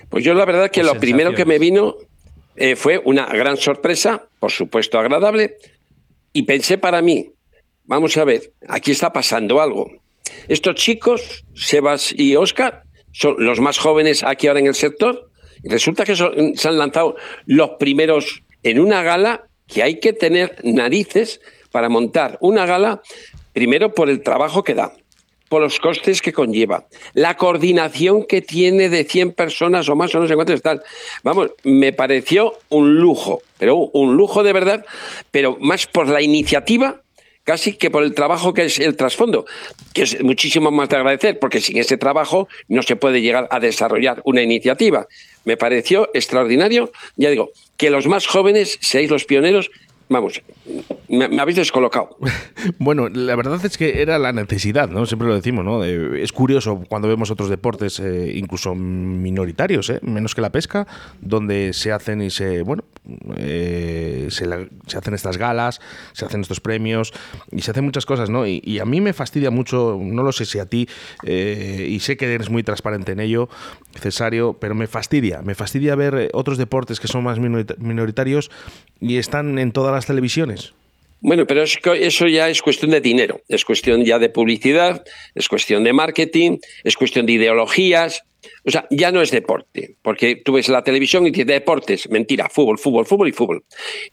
Pues yo la verdad que lo primero que me vino fue una gran sorpresa, por supuesto agradable, y pensé para mí, vamos a ver, aquí está pasando algo. Estos chicos, Sebas y Oscar, son los más jóvenes aquí ahora en el sector. Y resulta que se han lanzado los primeros en una gala que hay que tener narices para montar una gala, primero por el trabajo que da, por los costes que conlleva, la coordinación que tiene de 100 personas o más o no sé cuántos tal. Vamos, me pareció un lujo, pero un lujo de verdad, pero más por la iniciativa casi que por el trabajo que es el trasfondo, que es muchísimo más de agradecer, porque sin ese trabajo no se puede llegar a desarrollar una iniciativa. Me pareció extraordinario, ya digo, que los más jóvenes seáis los pioneros vamos, me, habéis descolocado. bueno, la verdad es que era la necesidad, ¿no? Siempre lo decimos, ¿no? es curioso cuando vemos otros deportes, eh, incluso minoritarios, ¿eh? menos que la pesca, donde se hacen y se, bueno, eh, se, hacen estas galas, se hacen estos premios y se hacen muchas cosas, ¿no? Y, a mí me fastidia mucho, no lo sé si a ti, y sé que eres muy transparente en ello, Cesario, pero me fastidia, me fastidia ver otros deportes que son más minoritarios y están en todas las televisiones. Bueno, pero eso ya es cuestión de dinero, es cuestión ya de publicidad, es cuestión de marketing, es cuestión de ideologías. O sea, ya no es deporte, porque tú ves la televisión y dices deportes, mentira, fútbol, fútbol, fútbol y fútbol.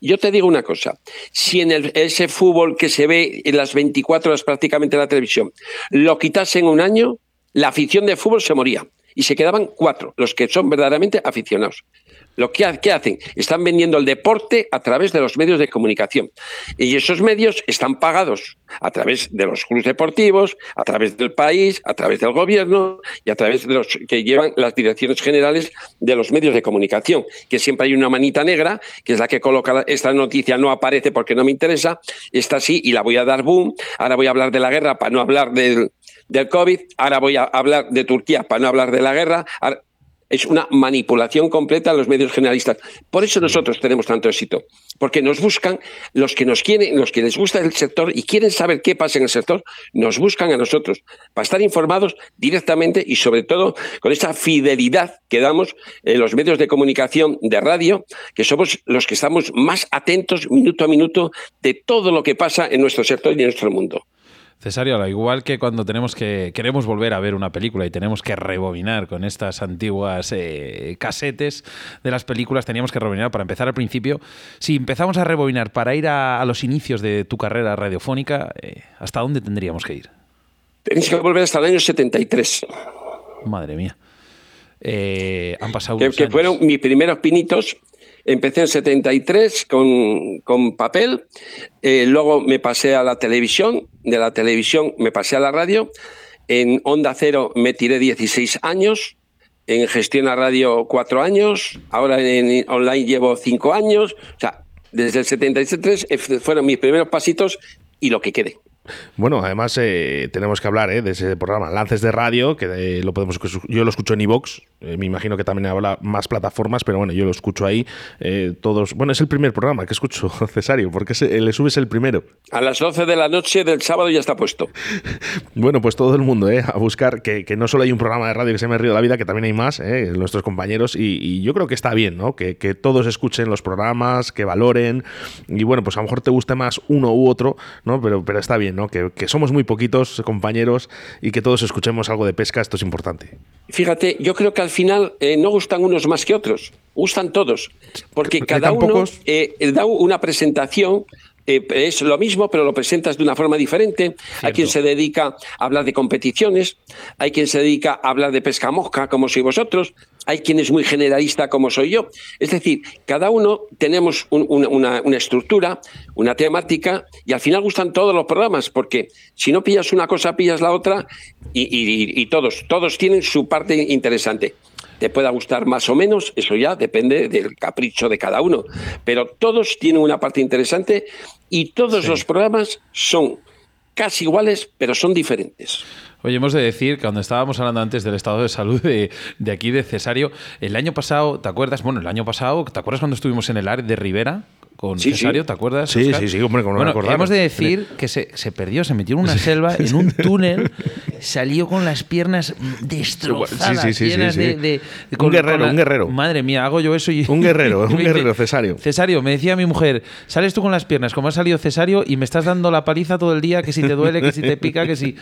Yo te digo una cosa, si en ese fútbol que se ve en las 24 horas prácticamente en la televisión lo quitasen un año, la afición de fútbol se moría y se quedaban cuatro, los que son verdaderamente aficionados. Lo que, ¿Qué hacen? Están vendiendo el deporte a través de los medios de comunicación. Y esos medios están pagados a través de los clubes deportivos, a través del país, a través del gobierno y a través de los que llevan las direcciones generales de los medios de comunicación. Que siempre hay una manita negra, que es la que coloca esta noticia, no aparece porque no me interesa, está así y la voy a dar boom. Ahora voy a hablar de la guerra para no hablar del, del COVID, ahora voy a hablar de Turquía para no hablar de la guerra. Es una manipulación completa de los medios generalistas. Por eso nosotros tenemos tanto éxito, porque nos buscan los que nos quieren, los que les gusta el sector y quieren saber qué pasa en el sector, nos buscan a nosotros para estar informados directamente y sobre todo con esa fidelidad que damos en los medios de comunicación de radio, que somos los que estamos más atentos minuto a minuto de todo lo que pasa en nuestro sector y en nuestro mundo. Cesario, al igual que cuando tenemos que queremos volver a ver una película y tenemos que rebobinar con estas antiguas eh, casetes de las películas, teníamos que rebobinar para empezar al principio. Si empezamos a rebobinar para ir a, los inicios de tu carrera radiofónica, eh, ¿hasta dónde tendríamos que ir? Tenéis que volver hasta el año 73. Madre mía. Eh, han pasado que, que fueron mis primeros pinitos Empecé en 73 con, con papel, eh, luego me pasé a la televisión, de la televisión me pasé a la radio, en Onda Cero me tiré 16 años, en Gestión a Radio 4 años, ahora en online llevo 5 años, o sea, desde el 73 fueron mis primeros pasitos y lo que quede. Bueno, además eh, tenemos que hablar eh, de ese programa, Lances de Radio, que eh, lo podemos yo lo escucho en iVox, me imagino que también habla más plataformas, pero bueno, yo lo escucho ahí. todos, bueno, es el primer programa que escucho, Cesario, porque le subes el primero. A las 12 de la noche del sábado ya está puesto. bueno, pues todo el mundo, a buscar que, no solo hay un programa de radio que se llama Río de la Vida, que también hay más, nuestros compañeros, y, yo creo que está bien, ¿no? Que, que todos escuchen los programas, que valoren, y bueno, pues a lo mejor te guste más uno u otro, ¿no? Pero, pero está bien. Que, somos muy poquitos compañeros y que todos escuchemos algo de pesca, esto es importante. Fíjate, yo creo que al final eh, no gustan unos más que otros, gustan todos, porque cada uno eh, da una presentación eh, es lo mismo, pero lo presentas de una forma diferente. Hay quien se dedica a hablar de competiciones, hay quien se dedica a hablar de pesca mosca, como sois vosotros, hay quien es muy generalista, como soy yo. Es decir, cada uno tenemos una, estructura, una temática, y al final gustan todos los programas, porque si no pillas una cosa, pillas la otra, y, y todos, todos tienen su parte interesante te pueda gustar más o menos, eso ya depende del capricho de cada uno. Pero todos tienen una parte interesante y todos los programas son casi iguales, pero son diferentes. Oye, hemos de decir que cuando estábamos hablando antes del estado de salud de, de, aquí de Cesario, el año pasado, ¿te acuerdas? Bueno, el año pasado, ¿te acuerdas cuando estuvimos en el AR de Rivera? Con Cesario, ¿te acuerdas? Sí, sí, sí, hombre, como bueno, Hemos de decir que se, se, perdió, se metió en una selva, en un túnel, salió con las piernas destrozadas, sí, sí, llenas de, de, Un guerrero, un guerrero. Madre mía, hago yo eso y... Un guerrero, un guerrero, Cesario. Cesario, me decía mi mujer, sales tú con las piernas, como ha salido Cesario, y me estás dando la paliza todo el día, que si te duele, que si te pica, que si...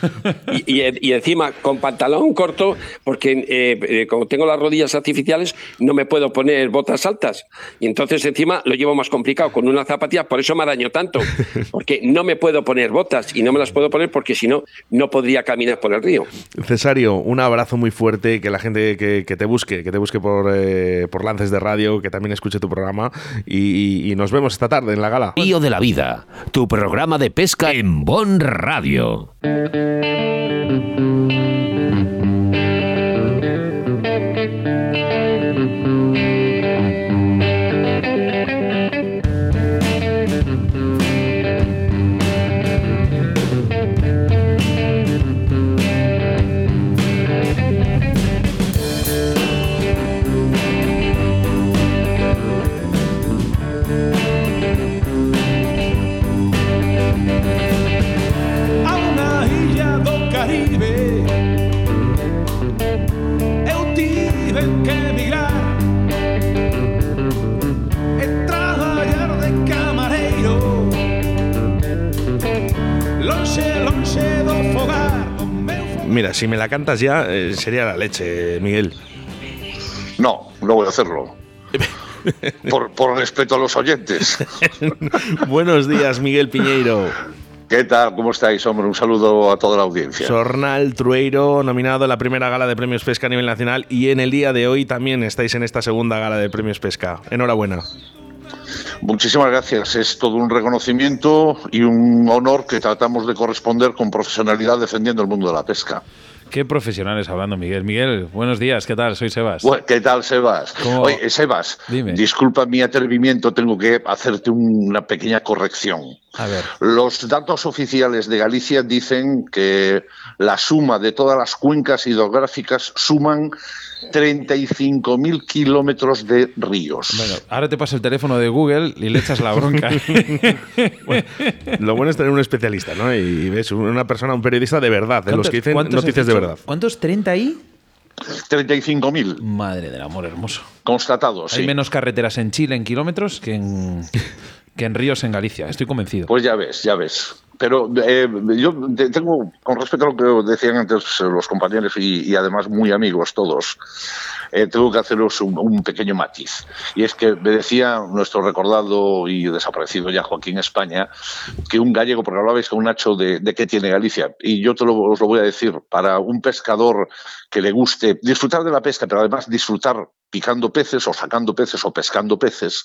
y, y, encima, con pantalón corto, porque eh, eh, como tengo las rodillas artificiales, no me puedo poner botas altas. Y entonces encima lo llevo más complicado con una zapatilla, por eso me araño tanto, porque no me puedo poner botas y no me las puedo poner porque si no, no podría caminar por el río. Cesario, un abrazo muy fuerte, que la gente que, te busque, que te busque por, eh, por lances de radio, que también escuche tu programa y, y nos vemos esta tarde en la gala. Río de la Vida, tu programa de pesca en Bon Radio. Si me la cantas ya, eh, sería la leche, Miguel. No, no voy a hacerlo. Por, respeto a los oyentes. Buenos días, Miguel Piñeiro. ¿Qué tal? ¿Cómo estáis, hombre? Un saludo a toda la audiencia. Sornal Trueiro, nominado en la primera gala de premios Pesca a nivel nacional y en el día de hoy también estáis en esta segunda gala de premios Pesca. Enhorabuena. Muchísimas gracias. Es todo un reconocimiento y un honor que tratamos de corresponder con profesionalidad defendiendo el mundo de la pesca. Qué profesionales hablando, Miguel. Miguel, buenos días, ¿qué tal? Soy Sebas. ¿Qué tal, Sebas? Oye, Sebas, disculpa mi atrevimiento, tengo que hacerte una pequeña corrección. A ver. Los datos oficiales de Galicia dicen que la suma de todas las cuencas hidrográficas suman 35.000 kilómetros de ríos. Bueno, ahora te paso el teléfono de Google y le echas la bronca. lo bueno es tener un especialista, ¿no? Y ves una persona, un periodista de verdad, de los que dicen noticias de verdad. ¿Cuántos? ¿30 ahí? 35.000. Madre del amor hermoso. Constatados. Hay menos carreteras en Chile en kilómetros que en, que en ríos en Galicia, estoy convencido. Pues ya ves, ya ves. Pero eh, yo tengo, con respecto a lo que decían antes los compañeros y, además muy amigos todos, eh, tengo que haceros un, pequeño matiz. Y es que me decía nuestro recordado y desaparecido ya Joaquín España que un gallego, porque hablabais con Nacho de, de qué tiene Galicia, y yo os lo voy a decir, para un pescador que le guste disfrutar de la pesca, pero además disfrutar picando peces o sacando peces o pescando peces,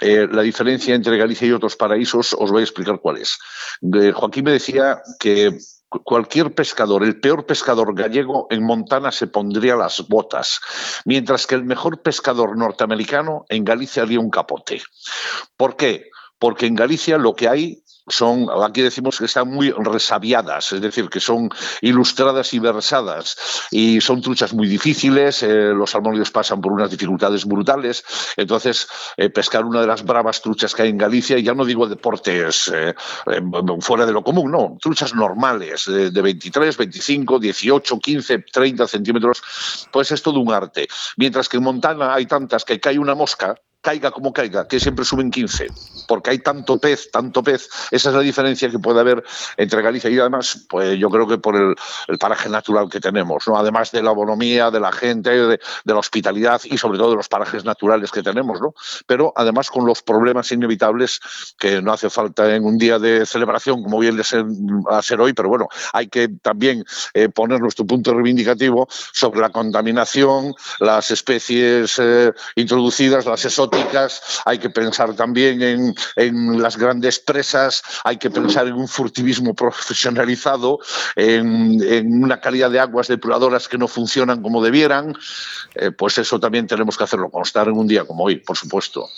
eh, la diferencia entre Galicia y otros paraísos os voy a explicar cuál es. Eh, Joaquín me decía que cualquier pescador, el peor pescador gallego en Montana se pondría las botas, mientras que el mejor pescador norteamericano en Galicia haría un capote. ¿Por qué? Porque en Galicia lo que hay son, aquí decimos que están muy resabiadas, es decir, que son ilustradas y versadas, y son truchas muy difíciles, eh, los salmónidos pasan por unas dificultades brutales, entonces eh, pescar una de las bravas truchas que hay en Galicia, ya no digo deportes eh, fuera de lo común, no, truchas normales, de, de 23, 25, 18, 15, 30 centímetros, pues es todo un arte. Mientras que en Montana hay tantas que cae una mosca, caiga como caiga, que siempre suben 15, porque hay tanto pez, tanto pez. Esa es la diferencia que puede haber entre Galicia y además, pues yo creo que por el, paraje natural que tenemos, ¿no? Además de la bonomía, de la gente, de, la hospitalidad y sobre todo de los parajes naturales que tenemos, ¿no? Pero además con los problemas inevitables que no hace falta en un día de celebración, como bien a ser hoy, pero bueno, hay que también eh, poner nuestro punto reivindicativo sobre la contaminación, las especies eh, introducidas, las exóticas, hay que pensar también en, las grandes presas, hay que pensar en un furtivismo profesionalizado, en, una calidad de aguas depuradoras que no funcionan como debieran, eh, pues eso también tenemos que hacerlo constar en un día como hoy, por supuesto.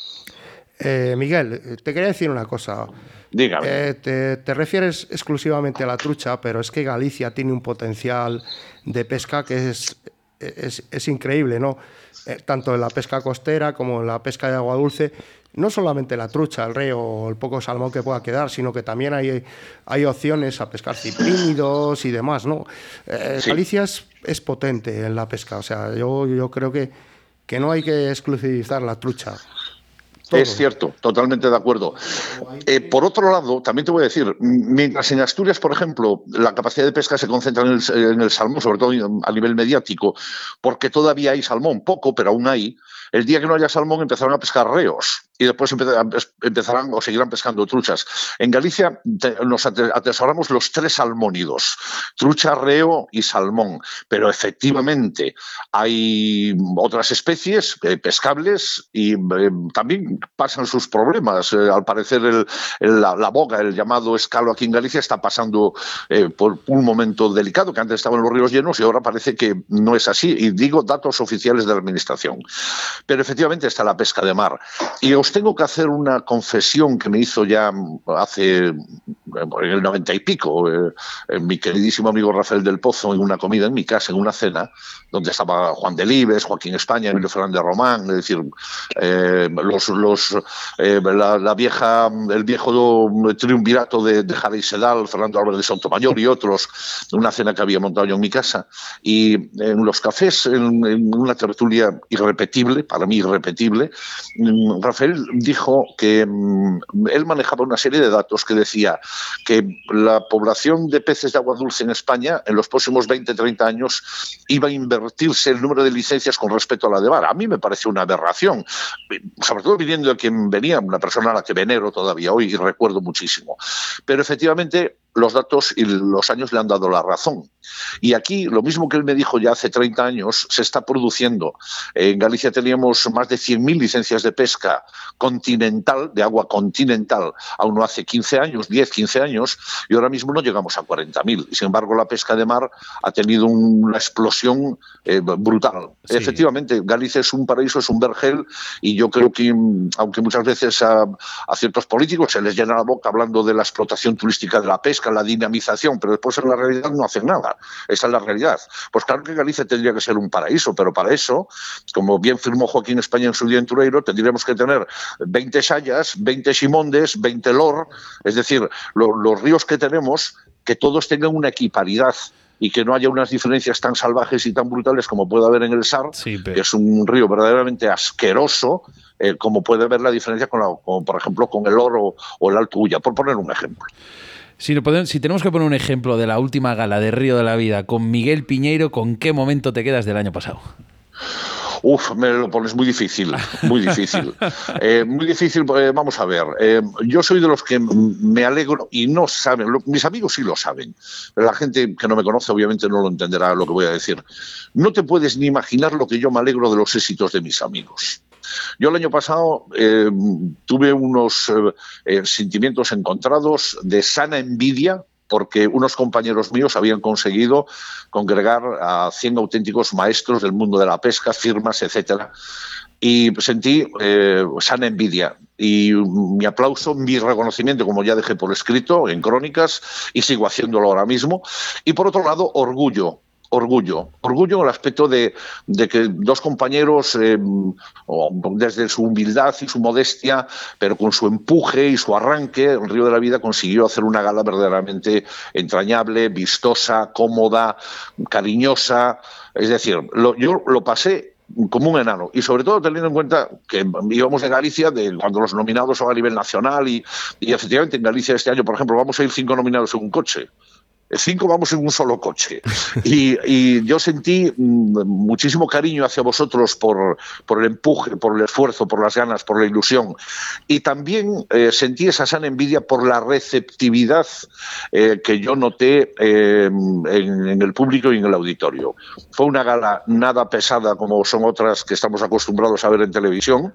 Eh, Miguel, te quería decir una cosa. Dígame. Eh, te, refieres exclusivamente a la trucha, pero es que Galicia tiene un potencial de pesca que es, es increíble, ¿no? Eh, tanto en la pesca costera como en la pesca de agua dulce, no solamente la trucha, el reo o el poco salmón que pueda quedar, sino que también hay, hay opciones a pescar ciprínidos y demás, ¿no? Eh, Galicia es, potente en la pesca, o sea, yo, yo creo que, que no hay que exclusivizar la trucha. Es cierto, totalmente de acuerdo. Eh, por otro lado, también te voy a decir, mientras en Asturias, por ejemplo, la capacidad de pesca se concentra en el, en el salmón, sobre todo a nivel mediático, porque todavía hay salmón, poco, pero aún hay, el día que no haya salmón empezarán a pescar reos y después empezarán o seguirán pescando truchas. En Galicia nos atesoramos los tres salmónidos, trucha, reo y salmón, pero efectivamente hay otras especies eh, pescables y eh, también pasan sus problemas. Eh, al parecer la, boga, el llamado escalo aquí en Galicia, está pasando por un momento delicado, que antes estaban los ríos llenos y ahora parece que no es así. Y digo datos oficiales de la Administración. Pero efectivamente está la pesca de mar. Y os tengo que hacer una confesión que me hizo ya hace en el noventa y pico eh, mi queridísimo amigo Rafael del Pozo en una comida en mi casa, en una cena, donde estaba Juan Delibes, Joaquín España, Emilio Fernández Román, es decir, eh, los, los eh, la, vieja, el viejo triunvirato de, de Sedal, Fernando Álvarez de Sotomayor y otros, una cena que había montado yo en mi casa. Y en los cafés, en, en una tertulia irrepetible, para mí irrepetible, Rafael él dijo que mm, él manejaba una serie de datos que decía que la población de peces de agua dulce en España en los próximos 20, 30 años iba a invertirse el número de licencias con respecto a la de mar. A mí me pareció una aberración, sobre todo viniendo de quien venía, una persona a la que venero todavía hoy y recuerdo muchísimo. Pero efectivamente los datos y los años le han dado la razón. Y aquí, lo mismo que él me dijo ya hace 30 años, se está produciendo. En Galicia teníamos más de 100.000 licencias de pesca continental, de agua continental, aún no hace 15 años, 10, 15 años, y ahora mismo no llegamos a 40.000. Y sin embargo, la pesca de mar ha tenido una explosión eh, brutal. Efectivamente, Galicia es un paraíso, es un vergel, y yo creo que, aunque muchas veces a, a ciertos políticos se les llena la boca hablando de la explotación turística de la pesca, la dinamización, pero después en la realidad no hacen nada. Esa es la realidad. Pues claro que Galicia tendría que ser un paraíso, pero para eso, como bien firmó Joaquín España en su día en Tureiro, tendríamos que tener 20 sayas, 20 simondes, 20 lor, es decir, los ríos que tenemos, que todos tengan una equiparidad y que no haya unas diferencias tan salvajes y tan brutales como puede haber en el Sar, que es un río verdaderamente asqueroso, eh, como puede haber la diferencia con, la, por ejemplo, con el oro o el Alto Ulla, por poner un ejemplo. Si, si, tenemos que poner un ejemplo de la última gala de Río de la Vida con Miguel Piñeiro, ¿con qué momento te quedas del año pasado? Uf, me lo pones muy difícil, muy difícil. Eh, muy difícil, eh, vamos a ver. Eh, yo soy de los que me alegro y no saben, mis amigos sí lo saben, pero la gente que no me conoce obviamente no lo entenderá lo que voy a decir. No te puedes ni imaginar lo que yo me alegro de los éxitos de mis amigos. Yo el año pasado eh, tuve unos eh, eh, sentimientos encontrados de sana envidia porque unos compañeros míos habían conseguido congregar a 100 auténticos maestros del mundo de la pesca, firmas, etcétera. Y sentí sana envidia y mi aplauso, mi reconocimiento, como ya dejé por escrito en crónicas y sigo haciéndolo ahora mismo. Y por otro lado, orgullo, orgullo. Orgullo en el aspecto de, que dos compañeros, eh, desde su humildad y su modestia, pero con su empuje y su arranque, el Río de la Vida consiguió hacer una gala verdaderamente entrañable, vistosa, cómoda, cariñosa. Es decir, yo lo pasé como un enano. Y sobre todo teniendo en cuenta que íbamos de Galicia, cuando los nominados son a nivel nacional, y, y efectivamente en Galicia este año, por ejemplo, vamos a ir cinco nominados en un coche cinco vamos en un solo coche. Y, yo sentí mm, muchísimo cariño hacia vosotros por, el empuje, por el esfuerzo, por las ganas, por la ilusión. Y también eh, sentí esa sana envidia por la receptividad eh, que yo noté eh, en, el público y en el auditorio. Fue una gala nada pesada como son otras que estamos acostumbrados a ver en televisión.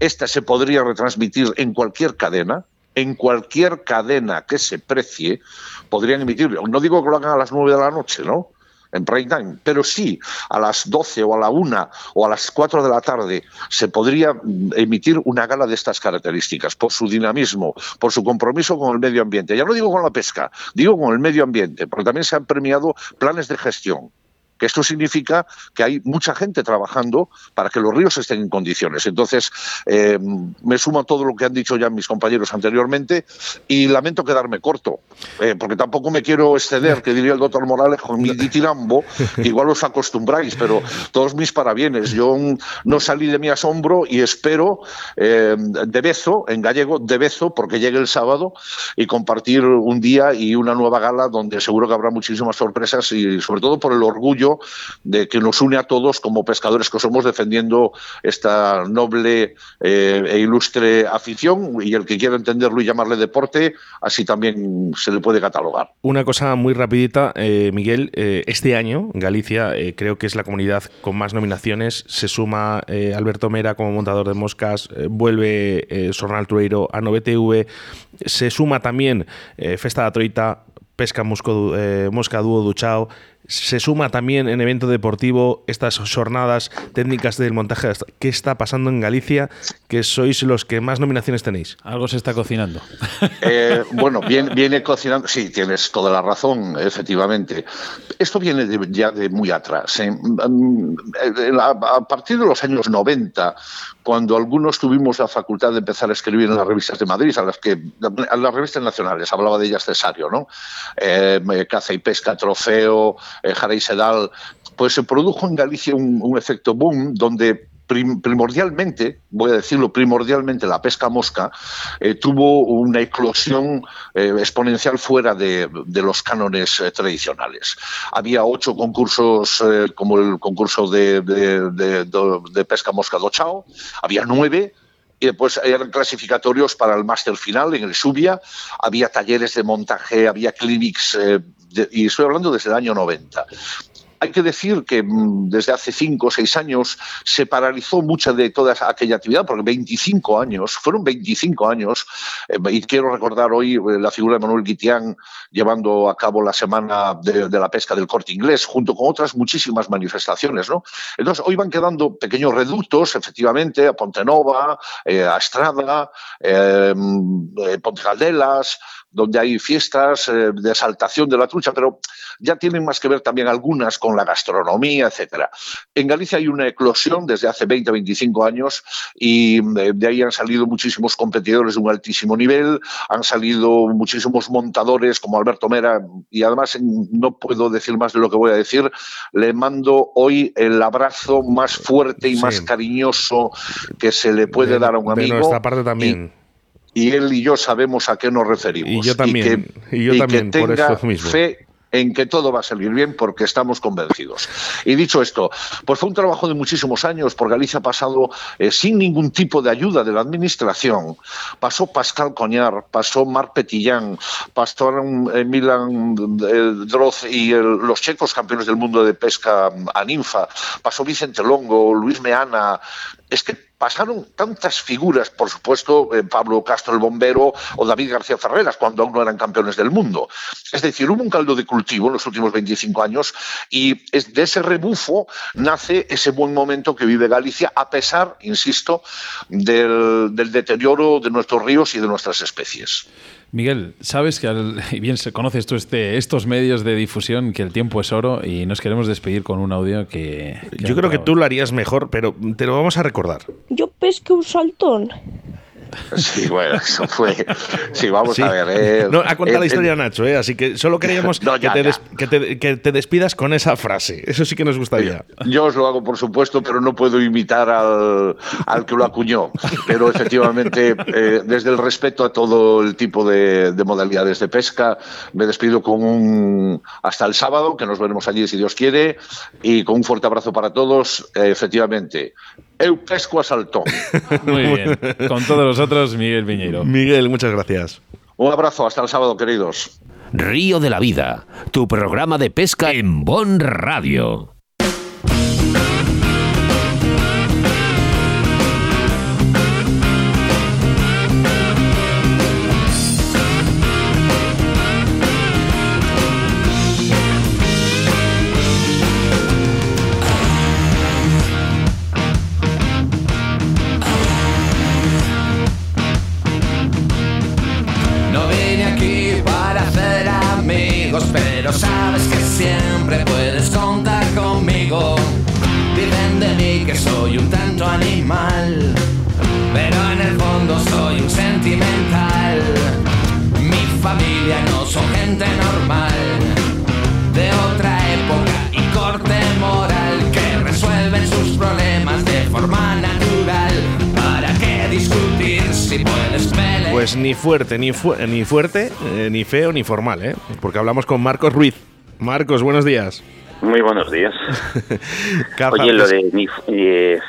Esta se podría retransmitir en cualquier cadena, en cualquier cadena que se precie, podrían emitirlo. No digo que lo hagan a las 9 de la noche, ¿no? en prime time, pero sí a las 12 o a la 1 o a las 4 de la tarde se podría emitir una gala de estas características por su dinamismo, por su compromiso con el medio ambiente. Ya no digo con la pesca, digo con el medio ambiente, porque también se han premiado planes de gestión que esto significa que hay mucha gente trabajando para que los ríos estén en condiciones. Entonces, eh, me sumo a todo lo que han dicho ya mis compañeros anteriormente y lamento quedarme corto, eh, porque tampoco me quiero exceder, que diría el doctor Morales, con mi ditirambo, igual os acostumbráis, pero todos mis parabienes. Yo no salí de mi asombro y espero eh, de bezo, en gallego, de bezo, porque llegue el sábado y compartir un día y una nueva gala donde seguro que habrá muchísimas sorpresas y sobre todo por el orgullo de que nos une a todos como pescadores que somos defendiendo esta noble eh, e ilustre afición y el que quiera entenderlo y llamarle deporte, así también se le puede catalogar. Una cosa muy rapidita, eh, Miguel, eh, este año Galicia creo que es la comunidad con más nominaciones, se suma Alberto Mera como montador de moscas, vuelve Sornal Tureiro a 9TV, se suma también Festa da Troita, Pesca Mosca Dúo Duchao, se suma también en evento deportivo estas jornadas técnicas del montaje. ¿Qué está pasando en Galicia? Que sois los que más nominaciones tenéis. Algo se está cocinando. Eh, bueno, viene, viene, cocinando. Sí, tienes toda la razón, efectivamente. Esto viene ya de muy atrás. ¿eh? Mm, a partir de los años 90, cuando algunos tuvimos la facultad de empezar a escribir en las revistas de Madrid, a las que a las revistas nacionales, hablaba de ellas Cesario, ¿no? Eh, caza y pesca, trofeo, eh, Jara y Sedal, pues se produjo en Galicia un, efecto boom donde primordialmente, voy a decirlo primordialmente, la pesca mosca eh, tuvo una eclosión eh, exponencial fuera de, los cánones tradicionales. Había ocho concursos, como el concurso de, pesca mosca do Chao, había nueve y después eran clasificatorios para el máster final en el Subia, había talleres de montaje, había clinics, y estoy hablando desde el año 90. Hay que decir que mm, desde hace cinco o seis años se paralizó mucha de toda aquella actividad, porque 25 años, fueron 25 años, eh, y quiero recordar hoy eh, la figura de Manuel Guitián llevando a cabo la semana de, la pesca del corte inglés, junto con otras muchísimas manifestaciones. ¿no? Entonces, hoy van quedando pequeños reductos, efectivamente, a Pontenova, eh, a Estrada, eh, Ponte Caldelas, donde hay fiestas eh, de exaltación de la trucha, pero ya tienen más que ver también algunas con la gastronomía, etcétera. En Galicia hay una eclosión desde hace 20, 25 años y eh, de ahí han salido muchísimos competidores de un altísimo nivel, han salido muchísimos montadores como Alberto Mera y además no puedo decir más de lo que voy a decir, le mando hoy el abrazo más fuerte y más cariñoso que se le puede dar a un amigo. De nuestra parte también y él y yo sabemos a qué nos referimos. Y yo también, y, yo también, que tenga por mismo. fe en que todo va a salir bien porque estamos convencidos. Y dicho esto, pues fue un trabajo de muchísimos años, por Galicia ha pasado eh, sin ningún tipo de ayuda de la administración. Pasó Pascal Coñar, pasó Marc Petillán, pasaron eh, Milan eh, Droz y los checos campeones del mundo de pesca a ninfa, pasó Vicente Longo, Luis Meana, es que pasaron tantas figuras, por supuesto, eh, Pablo Castro el bombero o David García Ferreras, cuando aún no eran campeones del mundo. Es decir, hubo un caldo de cultivo en los últimos 25 años y de ese rebufo nace ese buen momento que vive Galicia, a pesar, insisto, del, del deterioro de nuestros ríos y de nuestras especies. Miguel, sabes que y bien conoces tú este, estos medios de difusión que el tiempo es oro y nos queremos despedir con un audio que... Yo creo que tú lo harías mejor, pero te lo vamos a recordar. Yo pesqué un saltón. Sí, bueno, eso fue. Sí, vamos a ver. Eh, no, ha contado la historia Nacho, eh, así que solo queríamos que, te despidas con esa frase. Eso sí que nos gustaría. Yo os lo hago, por supuesto, pero no puedo imitar al, al que lo acuñó. Pero efectivamente, eh, desde el respeto a todo el tipo de, de, modalidades de pesca, me despido con un. hasta el sábado, que nos veremos allí si Dios quiere, y con un fuerte abrazo para todos. efectivamente, Eu pesco a saltón. Muy bien. Con todos nosotros, Miguel Viñeiro. Miguel, muchas gracias. Un abrazo, hasta el sábado, queridos. Río de la Vida, tu programa de pesca en Bon Radio. Pues ni fuerte, ni, ni fuerte, eh, ni feo, ni formal, ¿eh? Porque hablamos con Marcos Ruiz. Marcos, buenos días. Muy buenos días. Oye, lo de ni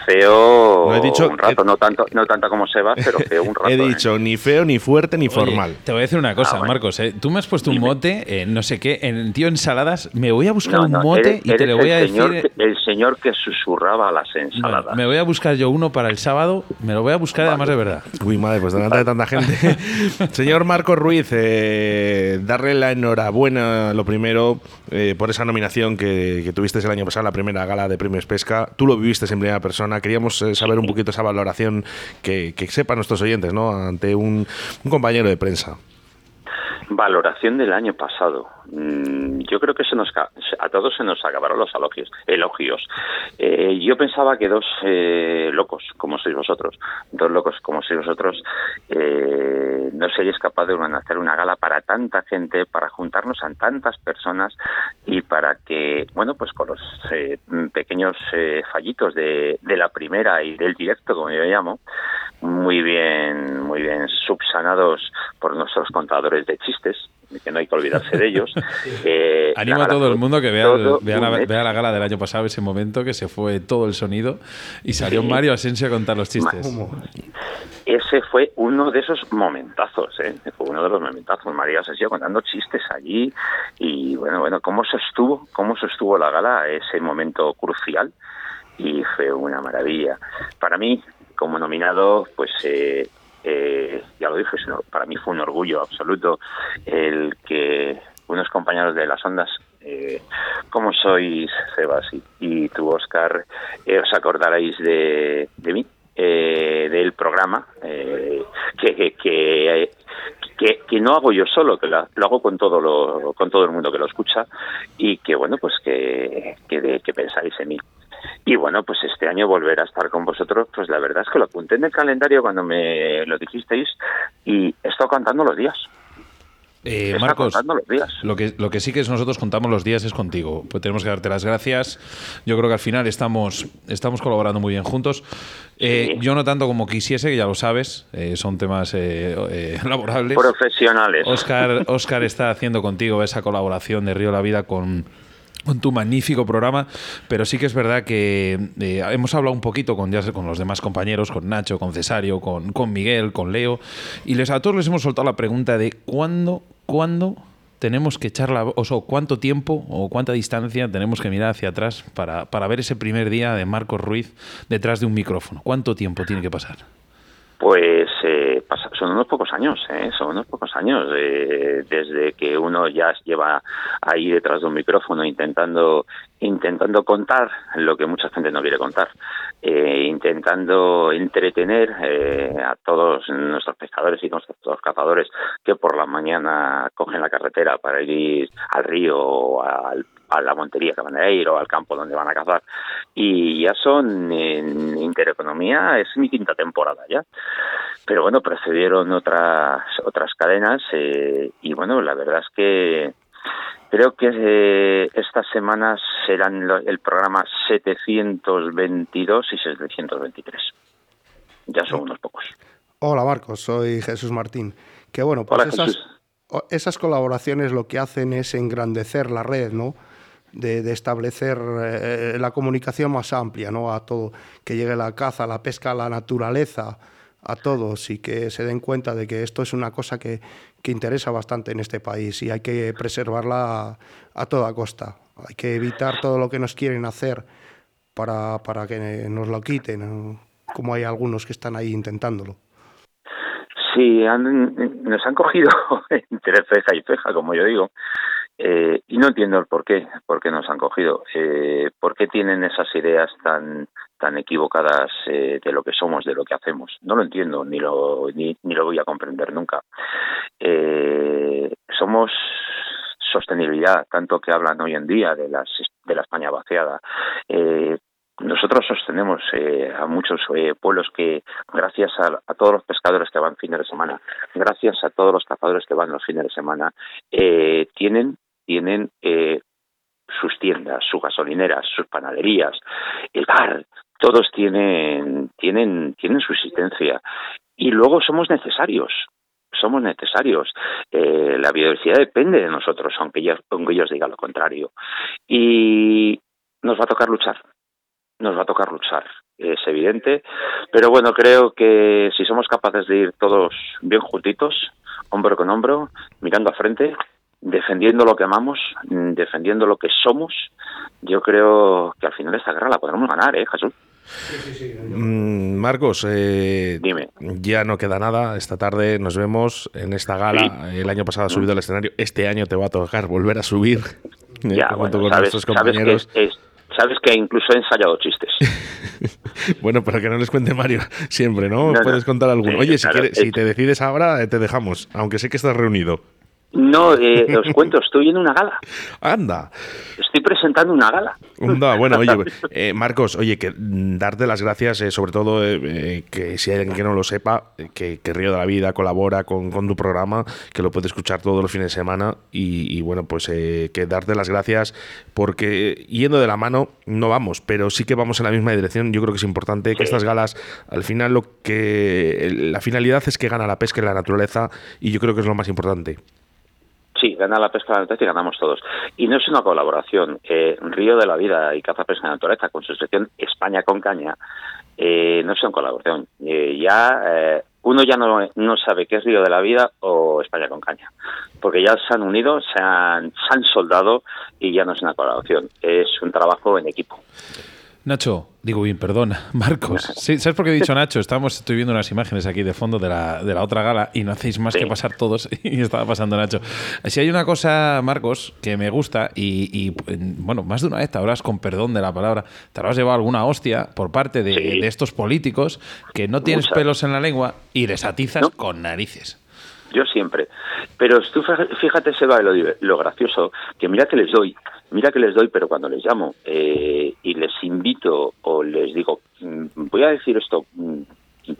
feo he dicho, un rato, no tanto no tanto como Sebas, pero feo un rato. He dicho ¿eh? ni feo, ni fuerte, ni formal. Te voy a decir una cosa, ah, Marcos. ¿eh? Tú me has puesto un mote, no sé qué, en tío ensaladas. Me voy a buscar un mote y te lo voy a decir. el señor que susurraba las ensaladas. me voy a buscar yo uno para el sábado. Me lo voy a buscar además de verdad. Uy, madre, pues delante de tanta gente. señor Marcos Ruiz, eh, darle la enhorabuena, lo primero, por esa nominación que que, tuviste el año pasado, la primera gala de premios pesca. Tú lo viviste en primera persona. Queríamos eh, saber un poquito esa valoración que, sepan nuestros oyentes, ¿no? Ante un, compañero de prensa. Valoración del año pasado. Mm, yo creo que se nos a todos se nos acabaron los elogios. elogios. Eh, yo pensaba que dos eh, locos, como sois vosotros, dos locos como sois vosotros, eh, no seríais capaz de hacer una gala para tanta gente, para juntarnos a tantas personas y para que, bueno, pues con los pequeños fallitos de, de la primera y del directo, como yo llamo, muy bien, muy bien subsanados por nuestros contadores de chistes, que no hay que olvidarse de ellos. Eh, Animo a todo el mundo que vea, vea, la, gala del año pasado, ese momento que se fue todo el sonido y salió Mario Asensio a contar los chistes. Ese fue uno de esos momentazos, ¿eh? fue uno de los momentazos. Mario Asensio contando chistes allí y bueno, bueno, cómo se estuvo, cómo se estuvo la gala, ese momento crucial y fue una maravilla. Para mí, como nominado, pues eh, eh, ya lo dije, para mí fue un orgullo absoluto el que unos compañeros de las ondas, eh, como sois, Sebas y, tú, Oscar, eh, os acordaréis de, de mí, eh, del programa, que, que, que, no hago yo solo, que lo, hago con todo lo, con todo el mundo que lo escucha y que bueno pues que, que, que pensáis en mí. Y bueno, pues este año volver a estar con vosotros, pues la verdad es que lo apunté en el calendario cuando me lo dijisteis y he estado contando los días. Eh, Marcos, Lo, que, lo que sí que es nosotros contamos los días es contigo. Pues tenemos que darte las gracias. Yo creo que al final estamos, estamos colaborando muy bien juntos. Eh, yo no tanto como quisiese, que ya lo sabes, eh, son temas laborables. Profesionales. Oscar, Oscar está haciendo contigo esa colaboración de Río La Vida con, con tu magnífico programa, pero sí que es verdad que eh, hemos hablado un poquito con, ya, con los demás compañeros, con Nacho, con Cesario, con, con Miguel, con Leo, y les, a todos les hemos soltado la pregunta de cuándo, cuándo tenemos que echar la... O sea, cuánto tiempo o cuánta distancia tenemos que mirar hacia atrás para, para ver ese primer día de Marcos Ruiz detrás de un micrófono. ¿Cuánto tiempo tiene que pasar? Pues eh, son unos pocos años, ¿eh? son unos pocos años eh, desde que uno ya lleva ahí detrás de un micrófono intentando intentando contar lo que mucha gente no quiere contar, eh, intentando entretener eh, a todos nuestros pescadores y nuestros cazadores que por la mañana cogen la carretera para ir al río o al a la montería que van a ir o al campo donde van a cazar. Y ya son en Intereconomía, es mi quinta temporada ya. Pero bueno, precedieron otras, otras cadenas eh, y bueno, la verdad es que creo que eh, estas semanas serán el programa 722 y 723. Ya son unos pocos. Hola Marcos, soy Jesús Martín. Que bueno, pues esas, esas colaboraciones lo que hacen es engrandecer la red, ¿no? De, establecer eh, la comunicación más amplia, ¿no? A todo, que llegue la caza, la pesca, la naturaleza, a todos y que se den cuenta de que esto es una cosa que, que interesa bastante en este país y hay que preservarla a, toda costa. Hay que evitar todo lo que nos quieren hacer para, para que nos lo quiten, como hay algunos que están ahí intentándolo. Sí, nos han cogido entre ceja y ceja, como yo digo, eh, y no entiendo el por qué, por qué nos han cogido, eh, por qué tienen esas ideas tan tan equivocadas eh, de lo que somos, de lo que hacemos. No lo entiendo, ni lo ni, ni lo voy a comprender nunca. Eh, somos sostenibilidad, tanto que hablan hoy en día de las de la España vaciada. Eh, nosotros sostenemos eh, a muchos pueblos que, gracias a, a, todos los pescadores que van fines de semana, gracias a todos los cazadores que van los fines de semana, tienen tienen eh, sus tiendas, sus gasolineras, sus panaderías, el bar, todos tienen, tienen, tienen su existencia. Y luego somos necesarios, somos necesarios. Eh, la biodiversidad depende de nosotros, aunque ellos, aunque ellos digan lo contrario. Y nos va a tocar luchar, nos va a tocar luchar, es evidente. Pero bueno, creo que si somos capaces de ir todos bien juntitos, hombro con hombro, mirando a frente, defendiendo lo que amamos, mm, defendiendo lo que somos, yo creo que al final esta guerra la podremos ganar, ¿eh, Jesús? Mm, Marcos, eh, Dime. ya no queda nada. Esta tarde nos vemos en esta gala. El año pasado ha subido al escenario. Este año te va a tocar volver a subir. Eh, ya, con nuestros compañeros. Sabes que, incluso he ensayado chistes. bueno, para que no les cuente Mario siempre, ¿no? Puedes contar alguno. Oye, si, si te decides ahora, te dejamos, aunque sé que estás reunido. No, eh, os cuento, estoy en una gala. Anda. Estoy presentando una gala. Anda, bueno, oye, eh, Marcos, oye, que darte las gracias, eh, sobre todo eh, eh, que si hay alguien que no lo sepa, que, que Río de la Vida colabora con, con tu programa, que lo puede escuchar todos los fines de semana y, y bueno, pues eh, que darte las gracias porque yendo de la mano no vamos, pero sí que vamos en la misma dirección. Yo creo que es importante que estas galas, al final lo que la finalidad es que gana la pesca y la naturaleza y yo creo que es lo más importante. Sí, gana la pesca de la naturaleza y ganamos todos. Y no es una colaboración. Eh, Río de la Vida y Caza Pesca de Naturaleza, con su sección España con Caña, eh, no es una colaboración. Eh, ya eh, uno ya no, no sabe qué es Río de la Vida o España con Caña, porque ya se han unido, se han, se han soldado y ya no es una colaboración. Es un trabajo en equipo. Nacho, digo bien, perdón, Marcos. Sí, ¿Sabes por qué he dicho Nacho? Estamos, estoy viendo unas imágenes aquí de fondo de la, de la otra gala y no hacéis más que pasar todos y estaba pasando Nacho. Si hay una cosa, Marcos, que me gusta y, y, bueno, más de una vez te habrás, con perdón de la palabra, te habrás llevado alguna hostia por parte de, de estos políticos que no tienes pelos en la lengua y les atizas con narices. Yo siempre. Pero tú fíjate- fíjate, Seba, lo, lo gracioso, que mira que les doy, mira que les doy, pero cuando les llamo eh, y les invito o les digo, mm, voy a decir esto, mm,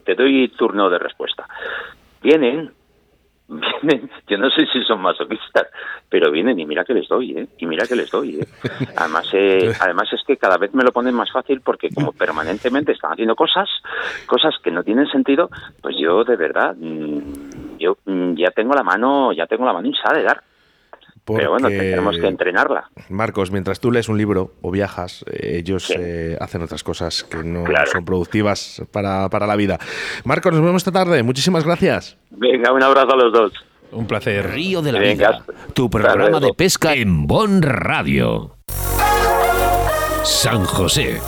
te doy turno de respuesta. Vienen, vienen, yo no sé si son masoquistas, pero vienen y mira que les doy, ¿eh? Y mira que les doy, ¿eh? Además, eh, además es que cada vez me lo ponen más fácil porque como permanentemente están haciendo cosas, cosas que no tienen sentido, pues yo de verdad, mm, yo ya tengo la mano, ya tengo la mano hinchada de dar. Pero bueno, Porque- tenemos que entrenarla. Marcos, mientras tú lees un libro o viajas, eh, ellos eh, hacen otras cosas que no Claro. son productivas para, para la vida. Marcos, nos vemos esta tarde. Muchísimas gracias. Venga, un abrazo a los dos. Un placer. Río de la Venga, Vida, tu programa de pesca en Bon Radio. San José.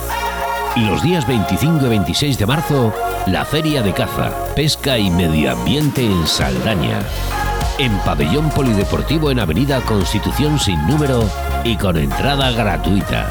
Los días 25 y 26 de marzo, la Feria de Caza, Pesca y Medio Ambiente en Saldaña. En Pabellón Polideportivo en Avenida Constitución sin número y con entrada gratuita.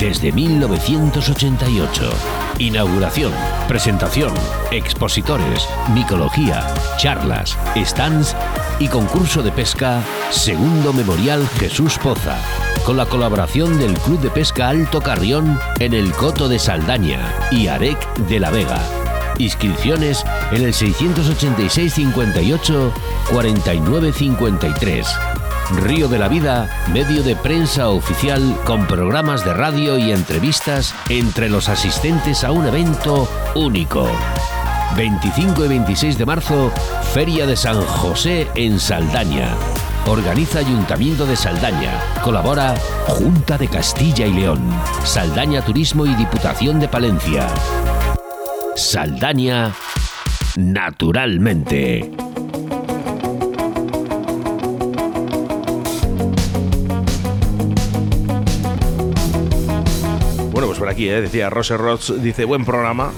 Desde 1988. Inauguración, presentación, expositores, micología, charlas, stands y concurso de pesca Segundo Memorial Jesús Poza, con la colaboración del Club de Pesca Alto Carrión en el Coto de Saldaña y Arec de la Vega. Inscripciones en el 686 58 49 53. Río de la Vida, medio de prensa oficial con programas de radio y entrevistas entre los asistentes a un evento único. 25 y 26 de marzo, Feria de San José en Saldaña. Organiza Ayuntamiento de Saldaña. Colabora Junta de Castilla y León, Saldaña Turismo y Diputación de Palencia. Saldaña, naturalmente. Bueno, pues por aquí, ¿eh? decía Rose Rods, dice, buen programa.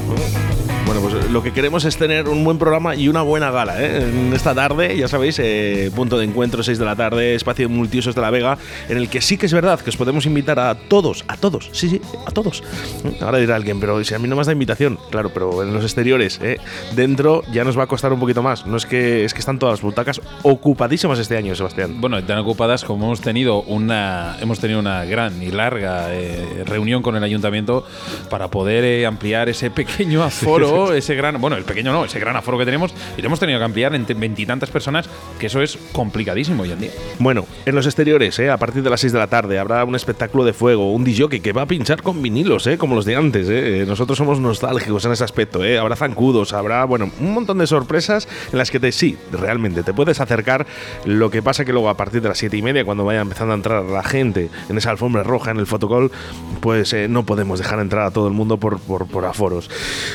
Bueno, pues lo que queremos es tener un buen programa y una buena gala. ¿eh? En esta tarde, ya sabéis, eh, punto de encuentro, 6 de la tarde, espacio multiusos de la Vega, en el que sí que es verdad que os podemos invitar a todos, a todos, sí, sí, a todos. Ahora dirá alguien, pero si a mí no me has dado invitación, claro, pero en los exteriores, ¿eh? dentro ya nos va a costar un poquito más. No es que es que están todas las butacas ocupadísimas este año, Sebastián. Bueno, tan ocupadas como hemos tenido una hemos tenido una gran y larga eh, reunión con el ayuntamiento para poder eh, ampliar ese pequeño aforo, ese gran, bueno, el pequeño no, ese gran aforo que tenemos y lo hemos tenido que ampliar entre veintitantas personas, que eso es complicadísimo hoy en día. Bueno, en los exteriores, ¿eh? a partir de las 6 de la tarde, habrá un espectáculo de fuego, un DJ que va a pinchar con vinilos, ¿eh? como los de antes. ¿eh? Nosotros somos nostálgicos en ese aspecto. ¿eh? Habrá zancudos, habrá, bueno, un montón de sorpresas en las que te, sí, realmente te puedes acercar. Lo que pasa que luego a partir de las 7 y media, cuando vaya empezando a entrar la gente en esa alfombra roja, en el fotocall, pues eh, no podemos dejar entrar a todo el mundo por, por, por aforos.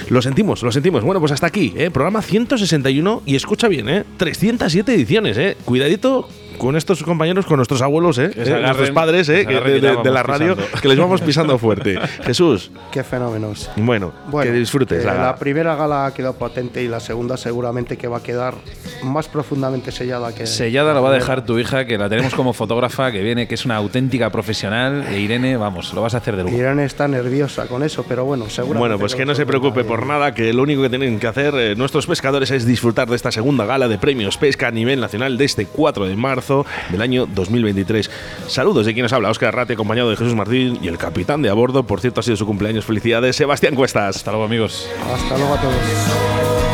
Lo sentimos, lo sentimos. Bueno, pues hasta aquí, ¿eh? programa 161 y escucha bien, ¿eh? 307 ediciones, ¿eh? Cuidadito con estos compañeros, con nuestros abuelos, ¿eh? Eh, agarren, nuestros padres, ¿eh? que de, la radio, pisando. que les vamos pisando fuerte. Jesús, Qué fenómenos. bueno, Bueno, que disfrutes eh, la primera gala ha quedado potente y la segunda seguramente que va a quedar más profundamente sellada que... Sellada la va a dejar tu hija, que la tenemos como fotógrafa, que viene, que es una auténtica profesional. E Irene, vamos, lo vas a hacer de lujo. Irene está nerviosa con eso, pero bueno, seguramente... Bueno, pues que no se preocupe por nada, que lo único que tienen que hacer eh, nuestros pescadores es disfrutar de esta segunda gala de premios pesca a nivel nacional de este 4 de marzo del año 2023. Saludos de quien nos habla, Óscar Rate, acompañado de Jesús Martín y el capitán de a bordo, por cierto, ha sido su cumpleaños. Felicidades, Sebastián Cuestas. Hasta luego, amigos. Hasta luego a todos.